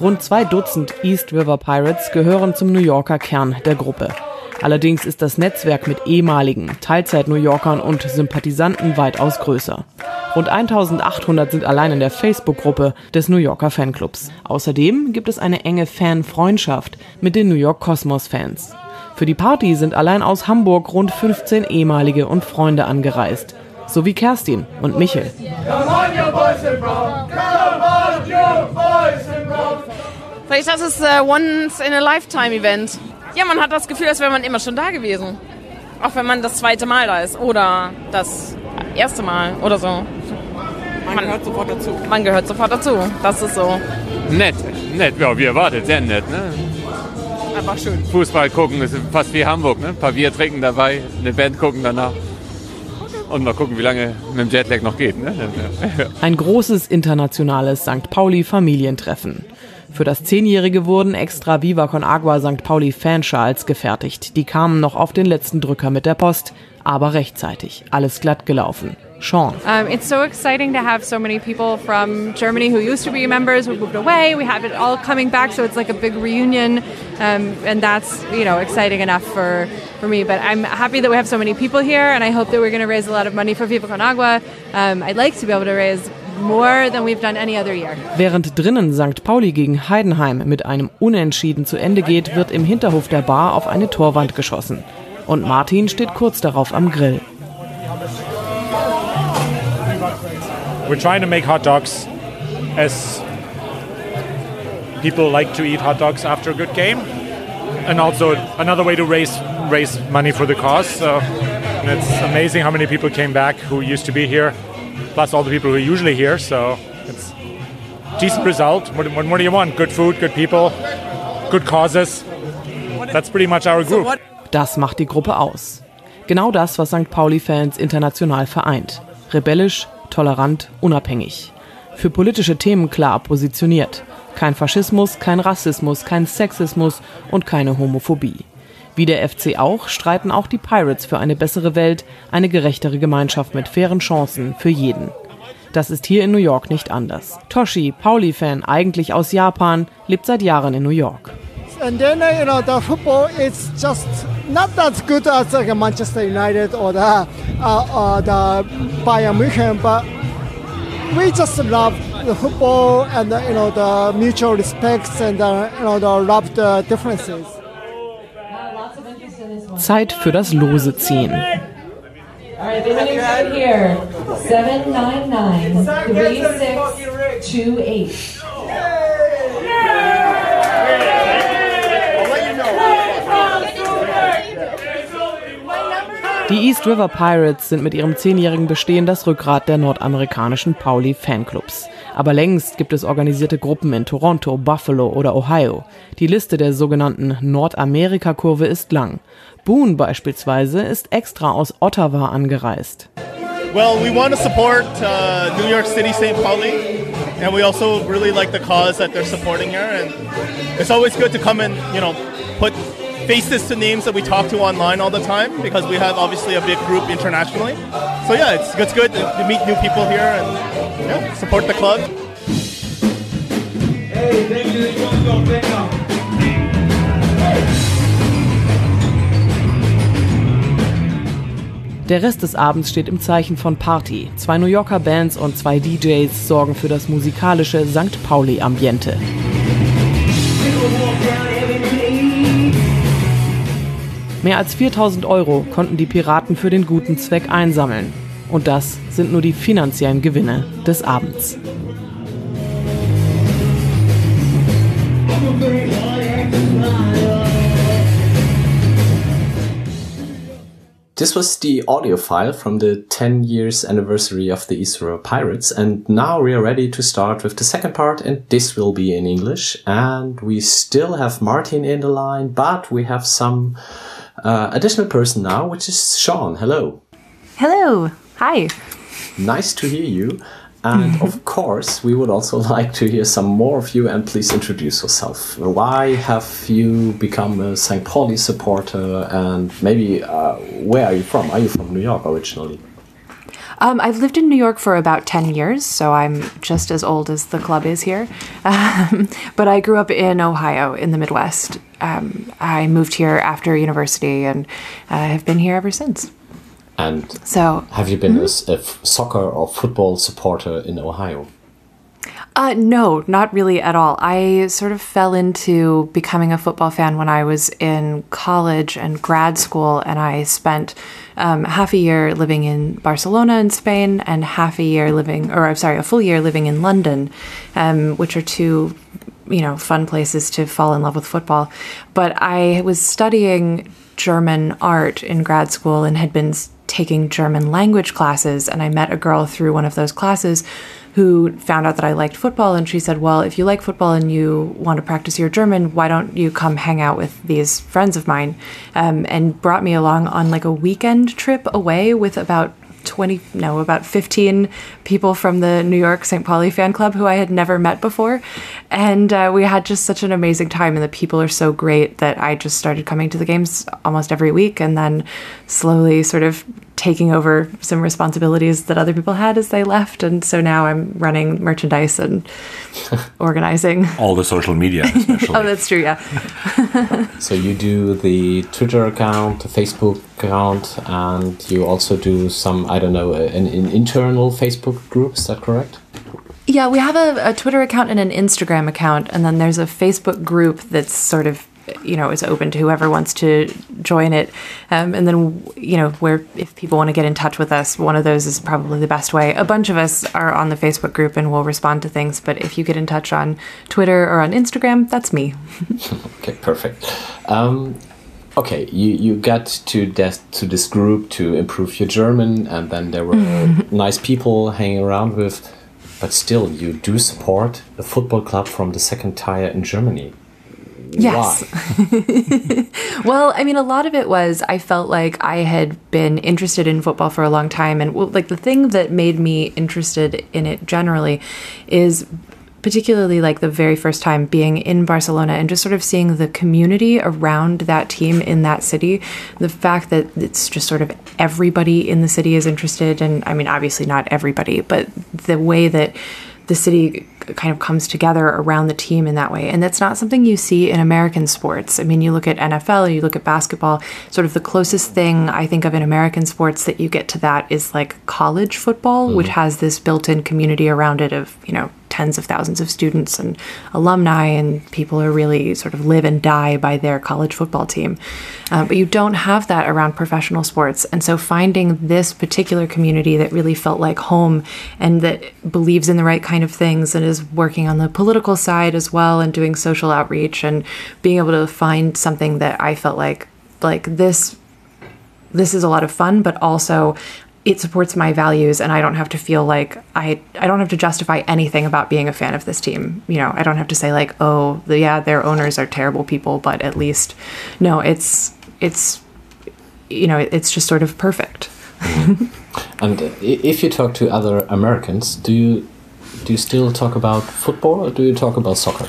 Rund zwei Dutzend East River Pirates gehören zum New Yorker Kern der Gruppe. Allerdings ist das Netzwerk mit ehemaligen Teilzeit-New Yorkern und Sympathisanten weitaus größer. Rund 1800 sind allein in der Facebook-Gruppe des New Yorker Fanclubs. Außerdem gibt es eine enge Fanfreundschaft mit den New York Cosmos-Fans. Für die Party sind allein aus Hamburg rund 15 ehemalige und Freunde angereist, sowie Kerstin und Michel. Vielleicht das ist äh, once in a lifetime Event. Ja, man hat das Gefühl, als wäre man immer schon da gewesen. Auch wenn man das zweite Mal da ist oder das erste Mal oder so. Man, man gehört sofort dazu. Man gehört sofort dazu. Das ist so. Nett, nett, ja, wie erwartet, sehr nett, ne? einfach schön. Fußball gucken ist fast wie Hamburg, ne? Ein paar Bier trinken dabei, eine Band gucken danach. Und mal gucken, wie lange mit dem Jetlag noch geht. Ne? Ein großes internationales St. Pauli-Familientreffen. Für das Zehnjährige wurden extra Viva Con Agua St. Pauli Fanschals gefertigt. Die kamen noch auf den letzten Drücker mit der Post, aber rechtzeitig. Alles glatt gelaufen. Sean. Um, it's so exciting to have so many people from Germany who used to be members who moved away. We have it all coming back, so it's like a big reunion, um, and that's you know exciting enough for for me. But I'm happy that we have so many people here, and I hope that we're going to raise a lot of money for Viva Con Agua. Um, I'd like to be able to raise more than we've done any other year. Während drinnen St. Pauli gegen Heidenheim mit einem Unentschieden zu Ende geht, wird im Hinterhof der Bar auf eine Torwand geschossen. Und Martin steht kurz darauf am Grill. We're trying to make hot dogs as people like to eat hot dogs after a good game, and also another way to raise raise money for the cause. So it's amazing how many people came back who used to be here, plus all the people who are usually here. So it's decent result. What, what more do you want? Good food, good people, good causes. That's pretty much our group. Das macht die Gruppe aus. Genau das, was St. Pauli-Fans international vereint. Rebellisch, tolerant, unabhängig. Für politische Themen klar positioniert. Kein Faschismus, kein Rassismus, kein Sexismus und keine Homophobie. Wie der FC auch, streiten auch die Pirates für eine bessere Welt, eine gerechtere Gemeinschaft mit fairen Chancen für jeden. Das ist hier in New York nicht anders. Toshi, Pauli-Fan, eigentlich aus Japan, lebt seit Jahren in New York. And then, you know, the football is just not as good as like Manchester United or the, uh, uh, the Bayern Munich, but we just love the football and, you know, the mutual respects and, uh, you know, the love the differences. Zeit für das lose Ziehen. Alright, the winning code here 799 3628. Die East River Pirates sind mit ihrem zehnjährigen Bestehen das Rückgrat der nordamerikanischen Pauli Fanclubs. Aber längst gibt es organisierte Gruppen in Toronto, Buffalo oder Ohio. Die Liste der sogenannten Nordamerika-Kurve ist lang. Boone beispielsweise ist extra aus Ottawa angereist. Well, we want to support uh, New York City St. Pauli, and we also really like the cause that they're supporting here. And it's always good to come and you know put faces to names that we talk to online all the time because we have obviously a big group internationally. So yeah, it's it's good to, to meet new people here and yeah, support the club. Hey. Der Rest des Abends steht im Zeichen von Party. Zwei New Yorker Bands und zwei DJs sorgen für das musikalische St. Pauli-Ambiente. Mehr als 4000 Euro konnten die Piraten für den guten Zweck einsammeln. Und das sind nur die finanziellen Gewinne des Abends. This was the audio file from the 10 years anniversary of the River Pirates, and now we are ready to start with the second part, and this will be in English. And we still have Martin in the line, but we have some uh, additional person now, which is Sean. Hello. Hello. Hi. Nice to hear you. And of course, we would also like to hear some more of you. And please introduce yourself. Why have you become a St. Pauli supporter? And maybe uh, where are you from? Are you from New York originally? Um, I've lived in New York for about 10 years, so I'm just as old as the club is here. Um, but I grew up in Ohio in the Midwest. Um, I moved here after university and uh, have been here ever since. And So, have you been a soccer or football supporter in Ohio? Uh, no, not really at all. I sort of fell into becoming a football fan when I was in college and grad school, and I spent um, half a year living in Barcelona in Spain and half a year living, or I'm sorry, a full year living in London, um, which are two, you know, fun places to fall in love with football. But I was studying German art in grad school and had been taking German language classes. And I met a girl through one of those classes who found out that I liked football. And she said, Well, if you like football and you want to practice your German, why don't you come hang out with these friends of mine? Um, and brought me along on like a weekend trip away with about 20 no about 15 people from the new york st pauli fan club who i had never met before and uh, we had just such an amazing time and the people are so great that i just started coming to the games almost every week and then slowly sort of taking over some responsibilities that other people had as they left. And so now i'm running merchandise and organizing. All the social media especially. oh that's true yeah. So you do the twitter account the facebook account and you also do some i don't know an, an internal facebook group is that correct? Yeah we have a, a twitter account and an instagram account and then there's a facebook group that's sort of you know is open to whoever wants to join it. Um, and then you know where if people want to get in touch with us one of those is probably the best way. A bunch of us are on the facebook group and will respond to things but if you get in touch on twitter or on instagram that's me. Okay perfect. Um, okay you you got to this to this group to improve your german and then there were nice people hanging around with but still you do support a football club from the second tier in germany Yes. well, I mean, a lot of it was I felt like I had been interested in football for a long time. And well, like the thing that made me interested in it generally is particularly like the very first time being in Barcelona and just sort of seeing the community around that team in that city. The fact that it's just sort of everybody in the city is interested. And I mean, obviously not everybody, but the way that the city kind of comes together around the team in that way. And that's not something you see in American sports. I mean, you look at NFL, you look at basketball, sort of the closest thing I think of in American sports that you get to that is like college football, mm-hmm. which has this built in community around it of, you know, tens of thousands of students and alumni, and people are really sort of live and die by their college football team. Uh, but you don't have that around professional sports. And so finding this particular community that really felt like home and that believes in the right kind of things and is working on the political side as well and doing social outreach and being able to find something that I felt like like this this is a lot of fun but also it supports my values and I don't have to feel like I I don't have to justify anything about being a fan of this team. You know, I don't have to say like, "Oh, the, yeah, their owners are terrible people, but at least no, it's it's you know, it's just sort of perfect." and if you talk to other Americans, do you do you still talk about football or do you talk about soccer?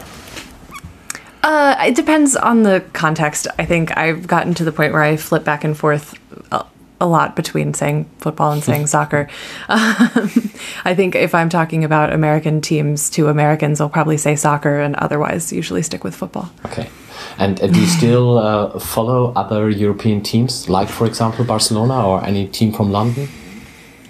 Uh, it depends on the context. I think I've gotten to the point where I flip back and forth a lot between saying football and saying soccer. Um, I think if I'm talking about American teams to Americans, I'll probably say soccer and otherwise usually stick with football. Okay. And uh, do you still uh, follow other European teams, like, for example, Barcelona or any team from London?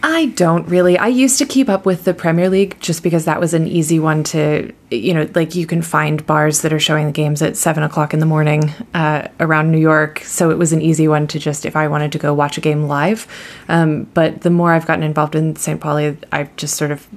I don't really. I used to keep up with the Premier League just because that was an easy one to, you know, like you can find bars that are showing the games at seven o'clock in the morning uh, around New York. So it was an easy one to just, if I wanted to go watch a game live. Um, but the more I've gotten involved in St. Pauli, I've just sort of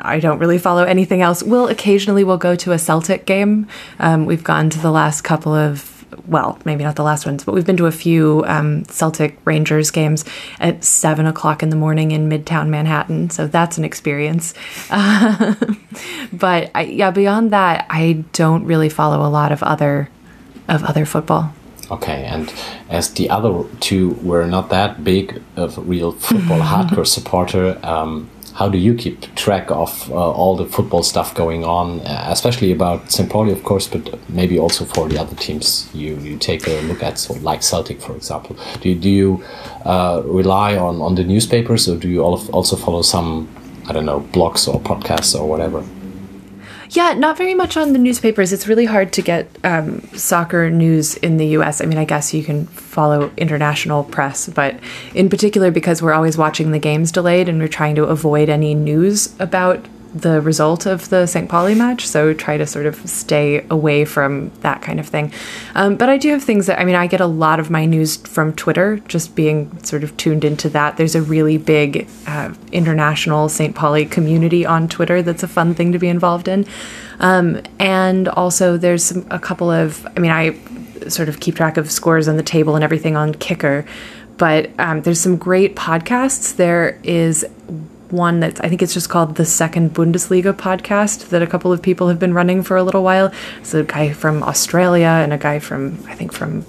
I don't really follow anything else. We'll occasionally we'll go to a Celtic game. Um, we've gone to the last couple of well, maybe not the last ones, but we've been to a few um, Celtic Rangers games at seven o'clock in the morning in Midtown Manhattan. So that's an experience. Uh, but I, yeah, beyond that, I don't really follow a lot of other of other football. Okay, and as the other two were not that big of a real football hardcore supporter, um, how do you keep track of uh, all the football stuff going on, uh, especially about St. Pauli, of course, but maybe also for the other teams you, you take a look at, so like Celtic, for example? Do you, do you uh, rely on, on the newspapers or do you also follow some, I don't know, blogs or podcasts or whatever? Yeah, not very much on the newspapers. It's really hard to get um, soccer news in the US. I mean, I guess you can follow international press, but in particular, because we're always watching the games delayed and we're trying to avoid any news about the result of the St. Pauli match, so try to sort of stay away from that kind of thing. Um, but I do have things that I mean, I get a lot of my news from Twitter, just being sort of tuned into that. There's a really big uh, international St. Pauli community on Twitter that's a fun thing to be involved in. Um, and also, there's some, a couple of, I mean, I sort of keep track of scores on the table and everything on Kicker, but um, there's some great podcasts. There is one that I think it's just called the Second Bundesliga podcast that a couple of people have been running for a little while. It's a guy from Australia and a guy from I think from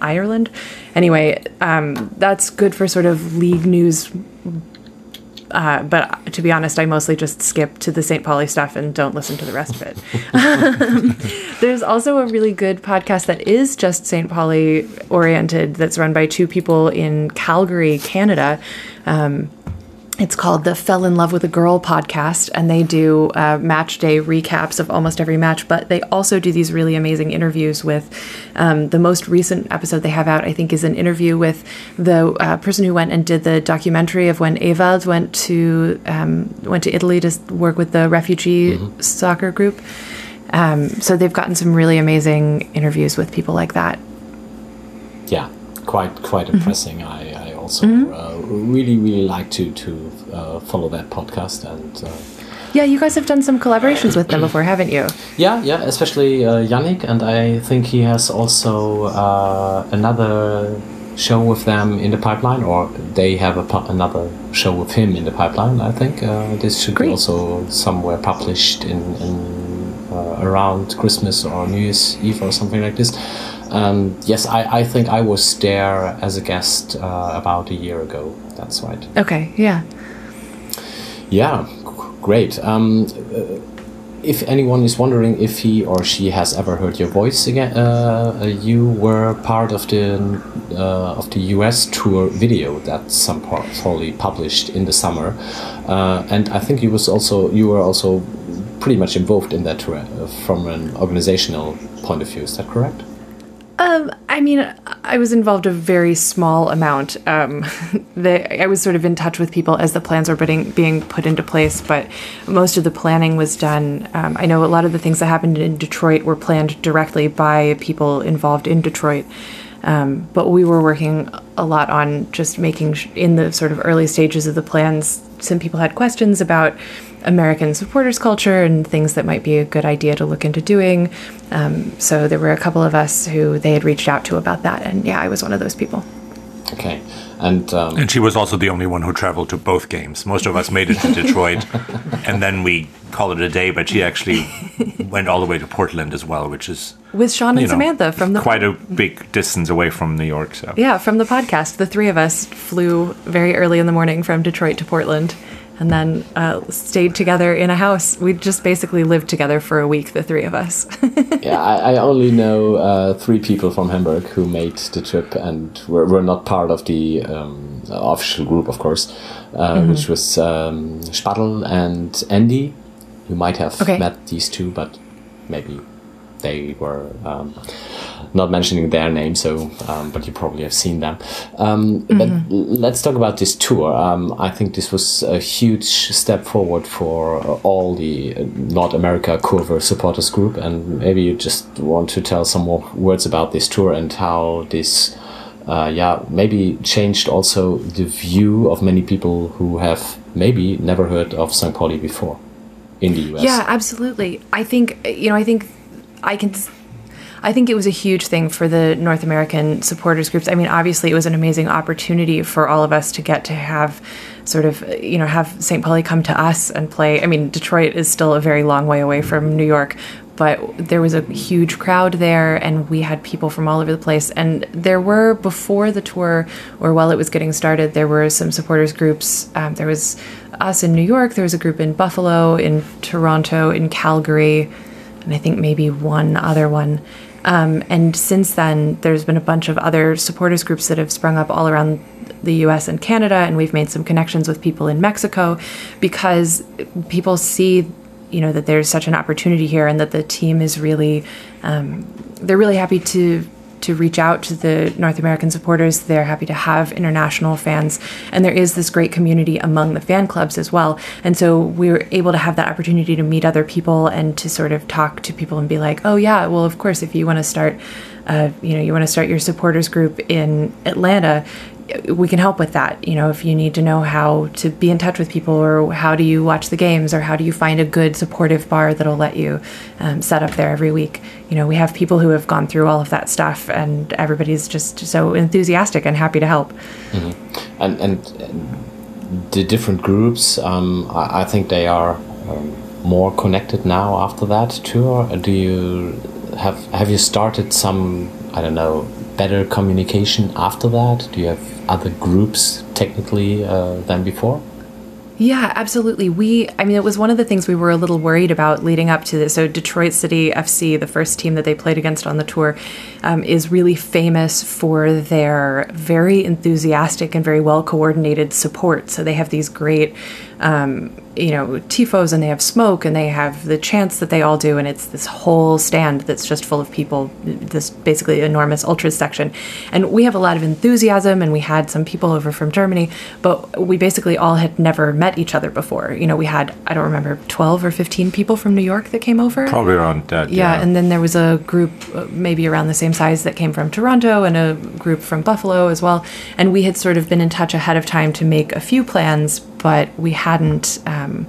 Ireland. Anyway, um, that's good for sort of league news. Uh, but to be honest, I mostly just skip to the St. Pauli stuff and don't listen to the rest of it. There's also a really good podcast that is just St. Pauli oriented that's run by two people in Calgary, Canada. Um, it's called the Fell in Love with a Girl podcast, and they do uh, match day recaps of almost every match. But they also do these really amazing interviews with um, the most recent episode they have out. I think is an interview with the uh, person who went and did the documentary of when Ewald went to um, went to Italy to work with the refugee soccer group. Um, so they've gotten some really amazing interviews with people like that. yeah, quite quite impressing. I, I also Mhm. uh, really really like to to uh, follow that podcast and. Uh, Yeah, you guys have done some collaborations with them before, haven't you? Yeah, yeah, especially uh, Yannick, and I think he has also uh, another show with them in the pipeline, or they have a pu- another show with him in the pipeline. I think uh, this should be also somewhere published in, in uh, around Christmas or New Year's Eve or something like this. Um, yes, I, I think I was there as a guest uh, about a year ago. That's right. Okay, yeah. Yeah, great. Um, uh, if anyone is wondering if he or she has ever heard your voice again, uh, uh, you were part of the uh, of the US tour video that some Pauli published in the summer, uh, and I think you was also you were also pretty much involved in that tour uh, from an organizational point of view. Is that correct? Um, I mean, I was involved a very small amount. Um, the, I was sort of in touch with people as the plans were being, being put into place, but most of the planning was done. Um, I know a lot of the things that happened in Detroit were planned directly by people involved in Detroit. Um, but we were working a lot on just making sh- in the sort of early stages of the plans. Some people had questions about American supporters culture and things that might be a good idea to look into doing. Um, so there were a couple of us who they had reached out to about that, and yeah, I was one of those people. Okay, and um, And she was also the only one who traveled to both games. Most of us made it to Detroit, and then we call it a day. But she actually went all the way to Portland as well, which is With Sean and know, Samantha from the quite a big distance away from New York. So yeah from the podcast. The three of us flew very early in the morning from Detroit to Portland, and then uh, stayed together in a house. We just basically lived together for a week, the three of us. yeah, I, I only know uh, three people from Hamburg who made the trip and were, were not part of the um, official group, of course, uh, Mhm. which was um, Spadl and Andy. You might have Okay. met these two, but maybe they were um, not mentioning their name, so um, but you probably have seen them. Um, But Mhm. l- let's talk about this tour. Um, I think this was a huge step forward for all the North America Kurve supporters group, and maybe you just want to tell some more words about this tour and how this. Uh, yeah, maybe changed also the view of many people who have maybe never heard of St. Pauli before in the US. Yeah, absolutely. I think you know. I think I can. I think it was a huge thing for the North American supporters groups. I mean, obviously, it was an amazing opportunity for all of us to get to have sort of you know have St. Pauli come to us and play. I mean, Detroit is still a very long way away from New York, but there was a huge crowd there, and we had people from all over the place. And there were before the tour, or while it was getting started, there were some supporters groups. Um, there was us in New York. There was a group in Buffalo, in Toronto, in Calgary, and I think maybe one other one. Um, and since then, there's been a bunch of other supporters groups that have sprung up all around the US and Canada, and we've made some connections with people in Mexico because people see, you know, that there's such an opportunity here and that the team is really, um, they're really happy to to reach out to the North American supporters. They're happy to have international fans. And there is this great community among the fan clubs as well. And so we were able to have that opportunity to meet other people and to sort of talk to people and be like, oh, yeah, well, of course, if you want to start, uh, you know, you want to start your supporters group in Atlanta, we can help with that. You know, if you need to know how to be in touch with people or how do you watch the games or how do you find a good supportive bar that'll let you um, set up there every week. You know, we have people who have gone through all of that stuff and everybody's just so enthusiastic and happy to help. Mhm. And, and and the different groups. Um, I, I, think they are um, more connected now after that tour. Do you have have you started some I don't know better communication after that? Do you have other groups technically uh, than before? Yeah, absolutely. We, I mean, it was one of the things we were a little worried about leading up to this. So, Detroit City FC, the first team that they played against on the tour, um, is really famous for their very enthusiastic and very well coordinated support. So, they have these great um, you know, tifos and they have smoke and they have the chants that they all do, and it's this whole stand that's just full of people, this basically enormous ultras section. And we have a lot of enthusiasm, and we had some people over from Germany, but we basically all had never met each other before. You know, we had, I don't remember, 12 or 15 people from New York that came over. Probably around that. Yeah, yeah. and then there was a group uh, maybe around the same size that came from Toronto and a group from Buffalo as well. And we had sort of been in touch ahead of time to make a few plans but we hadn't. Um,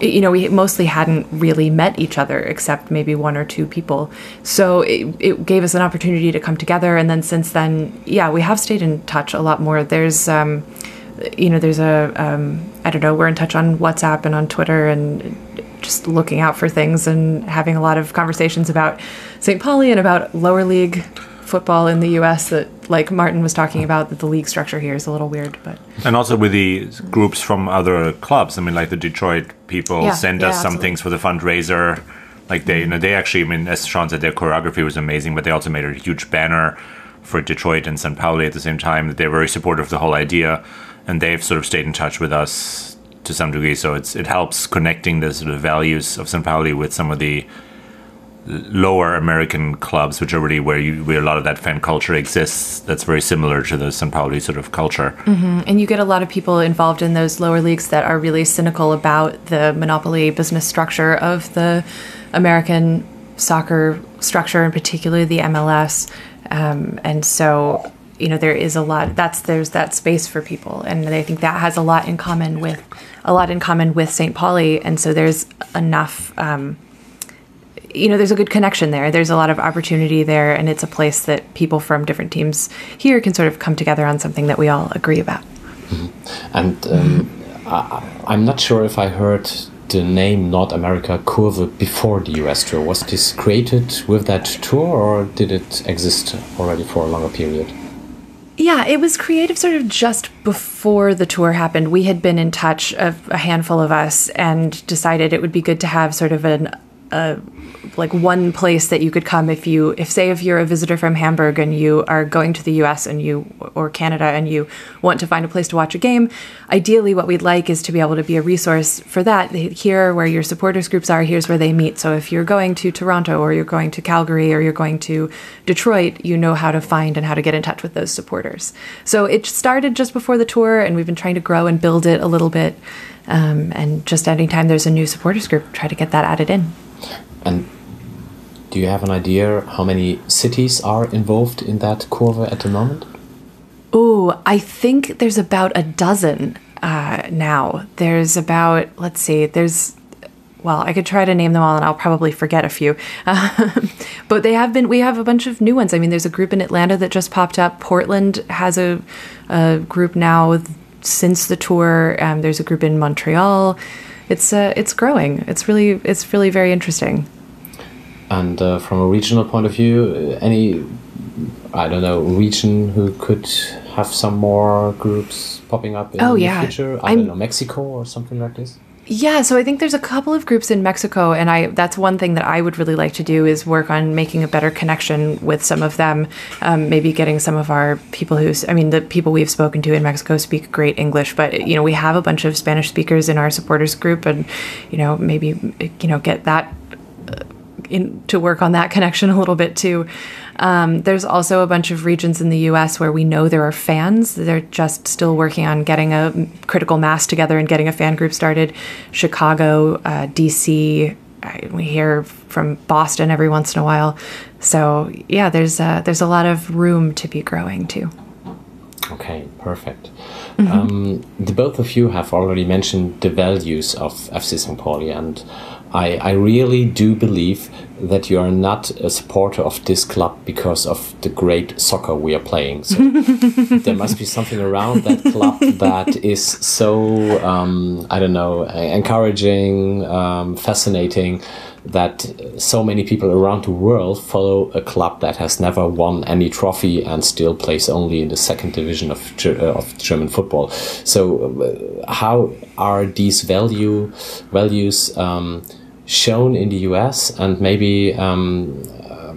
you know, we mostly hadn't really met each other except maybe one or two people. So it, it gave us an opportunity to come together. And then since then, yeah, we have stayed in touch a lot more. There's, um, you know, there's a, um, I don't know, we're in touch on WhatsApp and on Twitter and just looking out for things and having a lot of conversations about St. Pauli and about lower league football in the U.S. that, like Martin was talking about, that the league structure here is a little weird. But and also with the groups from other clubs. I mean, like the Detroit people yeah, send us yeah, some absolutely. things for the fundraiser. Like they, you know, they actually. I mean, as Sean said, their choreography was amazing, but they also made a huge banner for Detroit and St. Pauli at the same time. That they're very supportive of the whole idea, and they've sort of stayed in touch with us to some degree. So it's it helps connecting the sort of values of St. Pauli with some of the lower American clubs, which are really where you where a lot of that fan culture exists. That's very similar to the St. Pauli sort of culture. Mm-hmm. And you get a lot of people involved in those lower leagues that are really cynical about the monopoly business structure of the American soccer structure, and particularly the MLS. Um, and so, you know, there is a lot. That's there's that space for people, and I think that has a lot in common with a lot in common with St. Pauli. And so there's enough. Um, you know, there's a good connection there. There's a lot of opportunity there, and it's a place that people from different teams here can sort of come together on something that we all agree about. Mm-hmm. And um, I, am not sure if I heard the name North America Kurve before the US tour. Was this created with that tour, or did it exist already for a longer period? Yeah, it was creative sort of just before the tour happened. We had been in touch, a, a handful of us, and decided it would be good to have sort of an a like one place that you could come if you if say if you're a visitor from Hamburg and you are going to the US and you or Canada and you want to find a place to watch a game ideally what we'd like is to be able to be a resource for that. Here where your supporters groups are here's where they meet. So if you're going to Toronto or you're going to Calgary or you're going to Detroit you know how to find and how to get in touch with those supporters. So it started just before the tour and we've been trying to grow and build it a little bit um, and just anytime there's a new supporters group try to get that added in and do you have an idea how many cities are involved in that Kurve at the moment? Oh, I think there's about a dozen uh, now. There's about, let's see, there's, well, I could try to name them all and I'll probably forget a few. but they have been, we have a bunch of new ones. I mean, there's a group in Atlanta that just popped up. Portland has a, a group now since the tour. Um, there's a group in Montreal it's uh, it's growing. It's really it's really very interesting. And uh, from a regional point of view, any I don't know region who could have some more groups popping up in oh, the yeah. future. I I'm, don't know Mexico or something like this. Yeah, so I think there's a couple of groups in Mexico, and I that's one thing that I would really like to do is work on making a better connection with some of them. Um, maybe getting some of our people who, I mean, the people we've spoken to in Mexico speak great English, but you know we have a bunch of Spanish speakers in our supporters group, and you know maybe you know get that in to work on that connection a little bit too. Um, there's also a bunch of regions in the US where we know there are fans. They're just still working on getting a critical mass together and getting a fan group started. Chicago, uh, DC, we hear from Boston every once in a while. So yeah, there's a, there's a lot of room to be growing too. Okay, perfect. Mm-hmm. Um, the both of you have already mentioned the values of FC St. Pauli, and I, I really do believe that you are not a supporter of this club because of the great soccer we are playing. So there must be something around that club that is so um, I don't know encouraging, um, fascinating that so many people around the world follow a club that has never won any trophy and still plays only in the second division of, uh, of German football. So, uh, how are these value values um, shown in the US and maybe? Um, uh,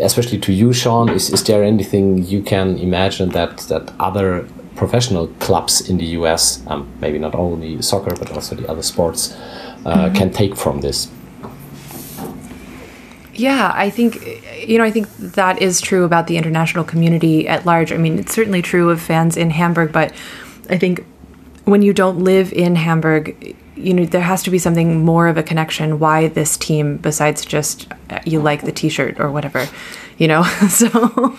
especially to you, Sean, is, is there anything you can imagine that, that other professional clubs in the US, um, maybe not only soccer but also the other sports, uh, can take from this? Yeah, I think you know I think that is true about the international community at large. I mean, it's certainly true of fans in Hamburg, but I think when you don't live in Hamburg, you know there has to be something more of a connection. Why this team besides just uh, you like the T-shirt or whatever, you know? so,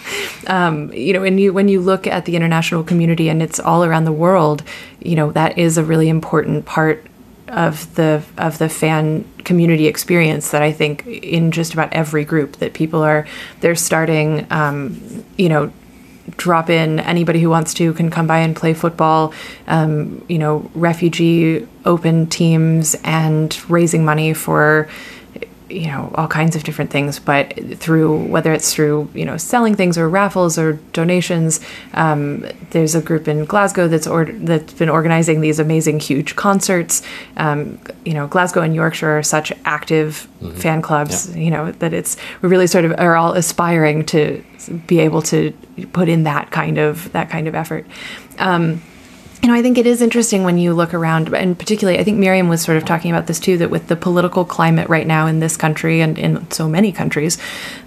um, you know, when you when you look at the international community and it's all around the world, you know that is a really important part of the of the fan community experience that I think in just about every group that people are they're starting um, you know drop in. Anybody who wants to can come by and play football. Um, you know refugee open teams and raising money for you know all kinds of different things but through whether it's through you know selling things or raffles or donations um, there's a group in glasgow that's or that's been organizing these amazing huge concerts um, you know glasgow and yorkshire are such active mm-hmm. fan clubs yeah. you know that it's we really sort of are all aspiring to be able to put in that kind of that kind of effort um, you know, I think it is interesting when you look around, and particularly, I think Miriam was sort of talking about this too, that with the political climate right now in this country and in so many countries,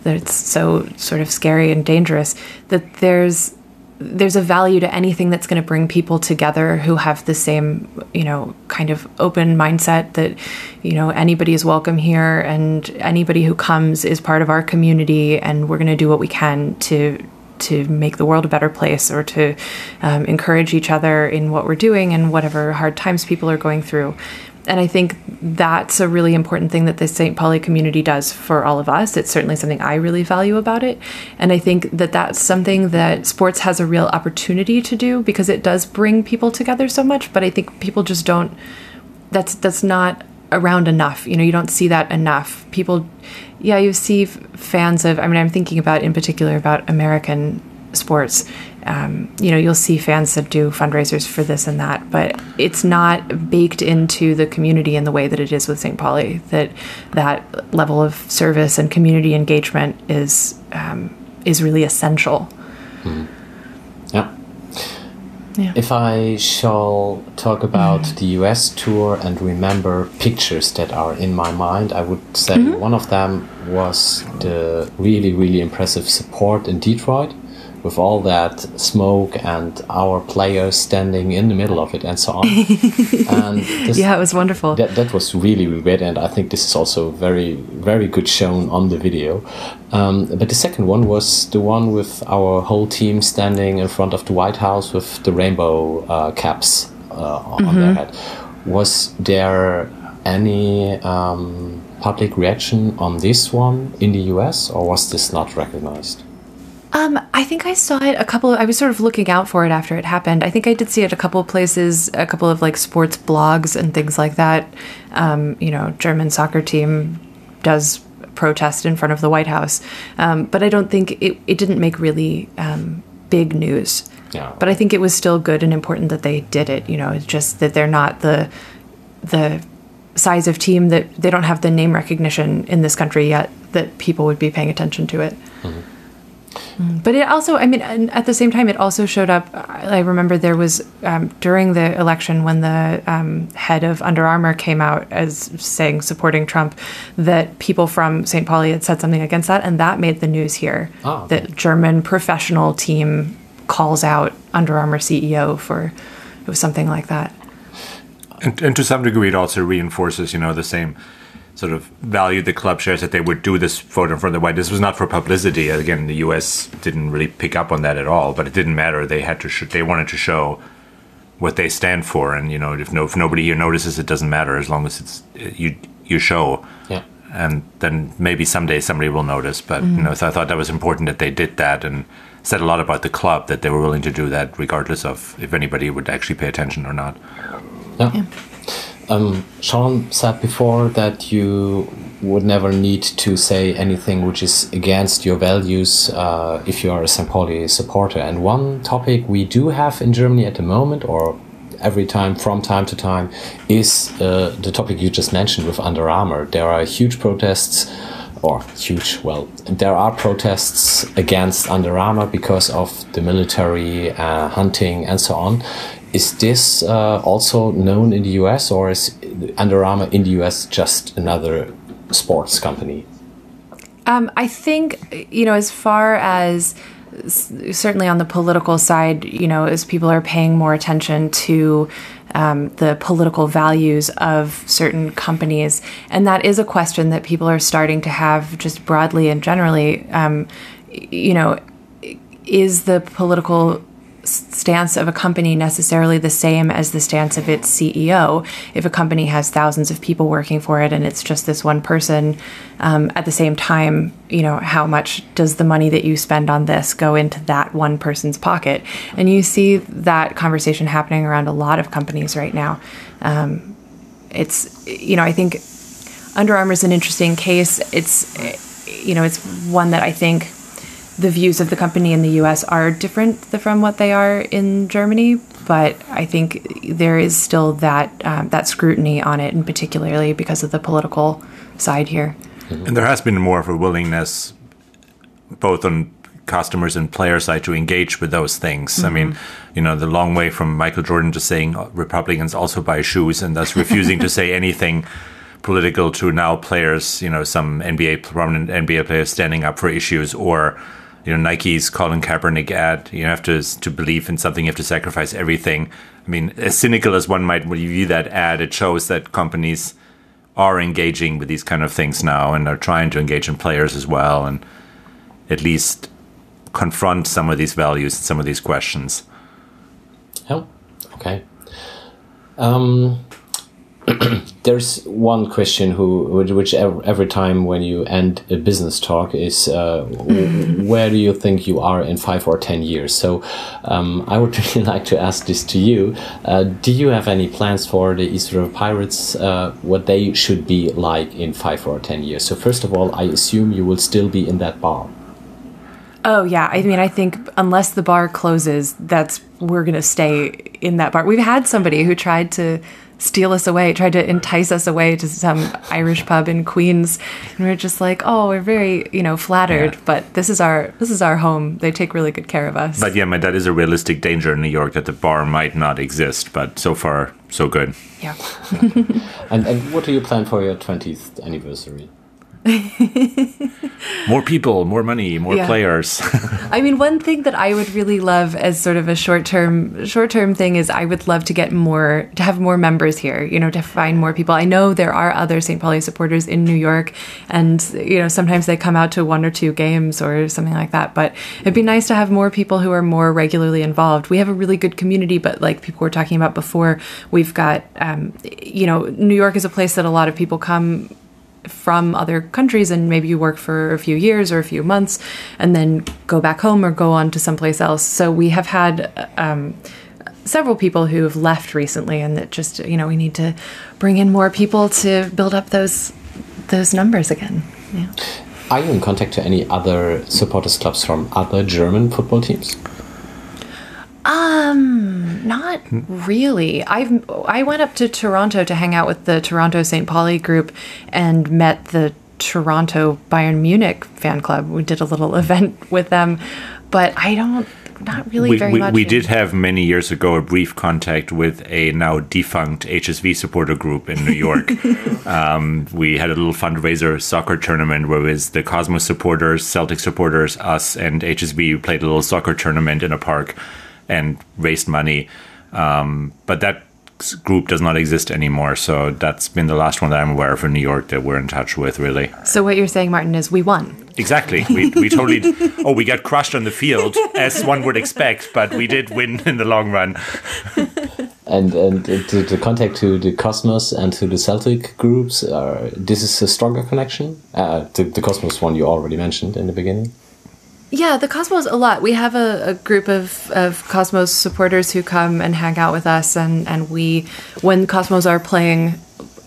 that it's so sort of scary and dangerous, that there's there's a value to anything that's going to bring people together who have the same, you know, kind of open mindset that, you know, anybody is welcome here and anybody who comes is part of our community and we're going to do what we can to to make the world a better place or to um, encourage each other in what we're doing and whatever hard times people are going through. And I think that's a really important thing that the St. Pauli community does for all of us. It's certainly something I really value about it. And I think that that's something that sports has a real opportunity to do because it does bring people together so much. But I think people just don't, that's, that's not around enough. You know, you don't see that enough. People, yeah, you see fans of. I mean, I'm thinking about in particular about American sports. Um, you know, you'll see fans that do fundraisers for this and that, but it's not baked into the community in the way that it is with St. Pauli. That that level of service and community engagement is um, is really essential. Mm. Yeah. If I shall talk about mm. the US tour and remember pictures that are in my mind, I would say mm -hmm. one of them was the really, really impressive support in Detroit with all that smoke and our players standing in the middle of it and so on. and this, yeah, it was wonderful. That, that was really, really great, and I think this is also very, very good shown on the video. Um, but the second one was the one with our whole team standing in front of the White House with the rainbow uh, caps uh, on mm -hmm. their head. Was there any um, public reaction on this one in the US, or was this not recognized? Um, I think I saw it a couple. Of, I was sort of looking out for it after it happened. I think I did see it a couple of places, a couple of like sports blogs and things like that. Um, you know, German soccer team does protest in front of the White House, um, but I don't think it, it didn't make really um, big news. Yeah. But I think it was still good and important that they did it. You know, it's just that they're not the the size of team that they don't have the name recognition in this country yet that people would be paying attention to it. Mm-hmm. Mm. But it also, I mean, at the same time, it also showed up. I remember there was um, during the election when the um, head of Under Armour came out as saying supporting Trump that people from St. Pauli had said something against that, and that made the news here. Oh, okay. That German professional team calls out Under Armour CEO for it was something like that. And, and to some degree, it also reinforces, you know, the same sort of valued the club shares that they would do this photo in front of the white. This was not for publicity. Again, the U.S. didn't really pick up on that at all, but it didn't matter. They had to. Sh- they wanted to show what they stand for, and you know, if no, if nobody here notices, it doesn't matter as long as it's you you show. Yeah. and then maybe someday somebody will notice. But you know, so I thought that was important that they did that and said a lot about the club that they were willing to do that, regardless of if anybody would actually pay attention or not. Yeah. Um, Sean said before that you would never need to say anything which is against your values uh, if you are a St. Pauli supporter. And one topic we do have in Germany at the moment, or every time from time to time, is uh, the topic you just mentioned with Under Armour. There are huge protests, or huge, well, there are protests against Under Armour because of the military, uh, hunting, and so on. Is this uh, also known in the US, or is Under Armour in the US just another sports company? Um, I think, you know, as far as certainly on the political side, you know, as people are paying more attention to um, the political values of certain companies, and that is a question that people are starting to have just broadly and generally. Um, you know, is the political stance of a company necessarily the same as the stance of its CEO. If a company has thousands of people working for it and it's just this one person, um, at the same time, you know, how much does the money that you spend on this go into that one person's pocket? And you see that conversation happening around a lot of companies right now. Um, it's, you know, I think Under Armour is an interesting case. It's, you know, it's one that I think the views of the company in the US are different from what they are in Germany, but I think there is still that um, that scrutiny on it, and particularly because of the political side here. And there has been more of a willingness, both on customers and player side, to engage with those things. I mean, you know, the long way from Michael Jordan to saying uh, Republicans also buy shoes and thus refusing to say anything political to now players, you know, some NBA prominent NBA players standing up for issues or you know Nike's Colin Kaepernick ad. You have to to believe in something. You have to sacrifice everything. I mean, as cynical as one might view that ad, it shows that companies are engaging with these kind of things now and are trying to engage in players as well and at least confront some of these values and some of these questions. Oh, okay. Um, there's one question who, which, which ev- every time when you end a business talk is, uh, where do you think you are in five or ten years? So, um, I would really like to ask this to you. Uh, do you have any plans for the East River Pirates? Uh, what they should be like in five or ten years? So, first of all, I assume you will still be in that bar. Oh yeah, I mean, I think unless the bar closes, that's we're gonna stay in that bar. We've had somebody who tried to steal us away, tried to entice us away to some Irish pub in Queens, and we are just like, oh, we're very you know flattered, but this is our this is our home. They take really good care of us. But yeah, my dad is a realistic danger in New York that the bar might not exist. But so far, so good. Yeah. and, and what do you plan for your 20th anniversary? More people, more money, more Yeah. players. I mean, one thing that I would really love as sort of a short term short term thing is I would love to get more to have more members here. You know, to find more people. I know there are other St. Pauli supporters in New York, and you know sometimes they come out to one or two games or something like that. But it'd be nice to have more people who are more regularly involved. We have a really good community, but like people were talking about before, we've got um, you know New York is a place that a lot of people come from other countries and maybe you work for a few years or a few months and then go back home or go on to someplace else. So we have had um, several people who have left recently and that just you know we need to bring in more people to build up those those numbers again. Yeah. Are you in contact to any other supporters clubs from other German football teams? Not really. I've I went up to Toronto to hang out with the Toronto St. Pauli group and met the Toronto Bayern Munich fan club. We did a little event with them, but I don't not really we, very we, much. we did have many years ago a brief contact with a now defunct HSV supporter group in New York. um, we had a little fundraiser soccer tournament where it was the Cosmos supporters, Celtic supporters, us, and HSV played a little soccer tournament in a park and raised money. Um, but that group does not exist anymore. So that's been the last one that I'm aware of in New York that we're in touch with, really. So what you're saying, Martin, is we won. Exactly. We, we totally. Oh, we got crushed on the field, as one would expect, but we did win in the long run. and and to, to contact to the Cosmos and to the Celtic groups, uh, this is a stronger connection. Uh, the, the Cosmos one you already mentioned in the beginning. Yeah, the Cosmos a lot. We have a, a, group of, of Cosmos supporters who come and hang out with us, and, and we, when Cosmos are playing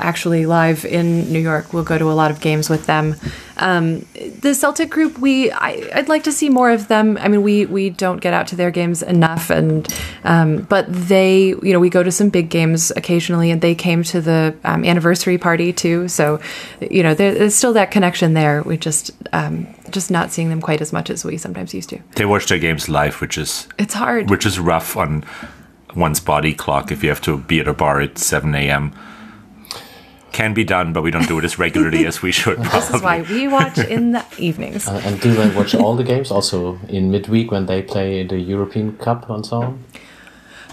actually live in New York. We'll go to a lot of games with them. Um, the Celtic group, we I, would like to see more of them. I mean, we we don't get out to their games enough, and um, but they, you know, we go to some big games occasionally, and they came to the um, anniversary party too. So, you know, there, there's still that connection there. We just um, just not seeing them quite as much as we sometimes used to. They watch their games live, which is it's hard, which is rough on one's body clock if you have to be at a bar at 7 a.m can be done, but we don't do it as regularly as we should. Probably. This is why we watch in the evenings. Uh, and do they watch all the games also in midweek when they play the European Cup and so on?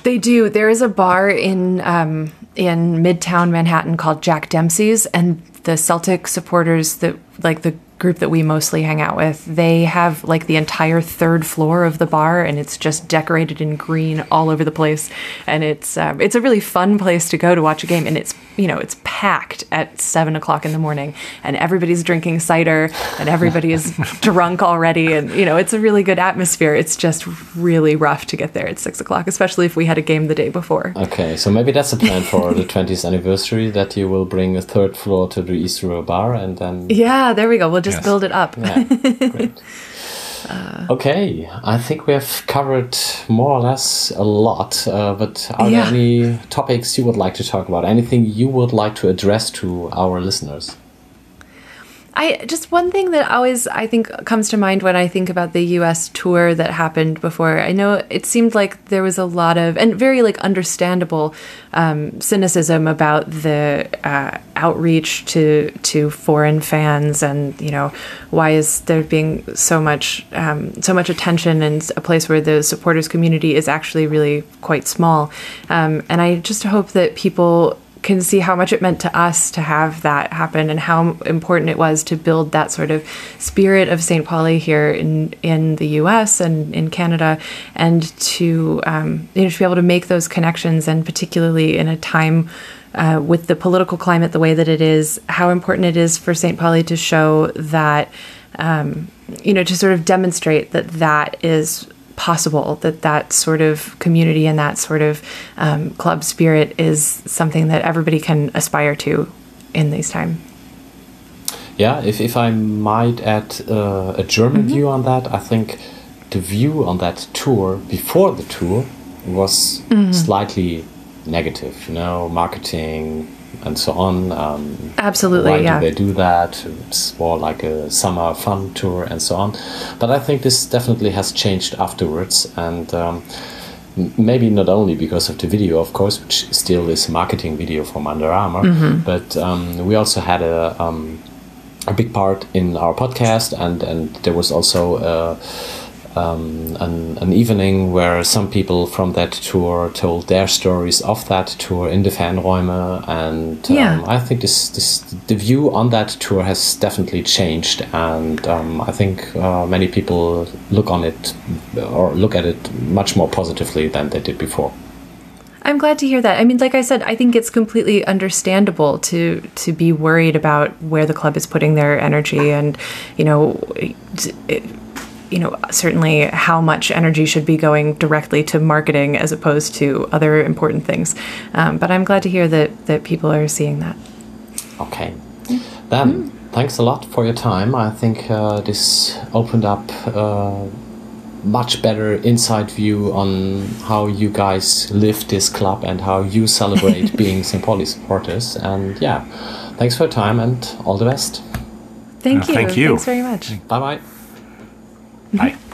They do. There is a bar in um, in Midtown Manhattan called Jack Dempsey's, and the Celtic supporters that like the group that we mostly hang out with, they have like the entire third floor of the bar, and it's just decorated in green all over the place. And it's um, it's a really fun place to go to watch a game, and it's you know it's packed at seven o'clock in the morning, and everybody's drinking cider, and everybody is drunk already, and you know it's a really good atmosphere. It's just really rough to get there at six o'clock, especially if we had a game the day before. Okay, so maybe that's a plan for the 20th anniversary that you will bring a third floor to the East River Bar, and then yeah, there we go. We'll just yes. build it up. Yeah. Uh, okay, I think we have covered more or less a lot. Uh, but are yeah. there any topics you would like to talk about? Anything you would like to address to our listeners? I just one thing that always I think comes to mind when I think about the U.S. tour that happened before. I know it seemed like there was a lot of and very like understandable um, cynicism about the uh, outreach to to foreign fans, and you know why is there being so much um, so much attention in a place where the supporters community is actually really quite small. Um, and I just hope that people can see how much it meant to us to have that happen and how important it was to build that sort of spirit of St. Pauli here in in the U.S. and in Canada, and to um, you know to be able to make those connections, and particularly in a time. Uh, with the political climate the way that it is, how important it is for St. Pauli to show that, um, you know, to sort of demonstrate that that is possible that that sort of community and that sort of um, club spirit is something that everybody can aspire to in these times. Yeah, if, if I might add uh, a German mm-hmm. view on that, I think the view on that tour before the tour was mm-hmm. slightly negative. You know, marketing, and so on. Um, Absolutely, why yeah. do they do that? It's more like a summer fun tour and so on. But I think this definitely has changed afterwards, and um, maybe not only because of the video, of course, which still is a marketing video from Under Armour, mm-hmm. but um, we also had a um, a big part in our podcast, and and there was also. Uh, um, an, an, evening where some people from that tour told their stories of that tour in the Fanräume, and um, yeah. I think this, this the view on that tour has definitely changed, and um, I think uh, many people look on it or look at it much more positively than they did before. I'm glad to hear that. I mean, like I said, I think it's completely understandable to to be worried about where the club is putting their energy, and you know. It, you know, certainly how much energy should be going directly to marketing as opposed to other important things. Um, but I'm glad to hear that that people are seeing that. Okay, then mm. thanks a lot for your time. I think uh, this opened up. Uh, much better inside view on how you guys live this club and how you celebrate being St. Pauli supporters. And yeah, thanks for your time and all the best. Thank you. Thank you. Thanks very much. Bye bye. はい。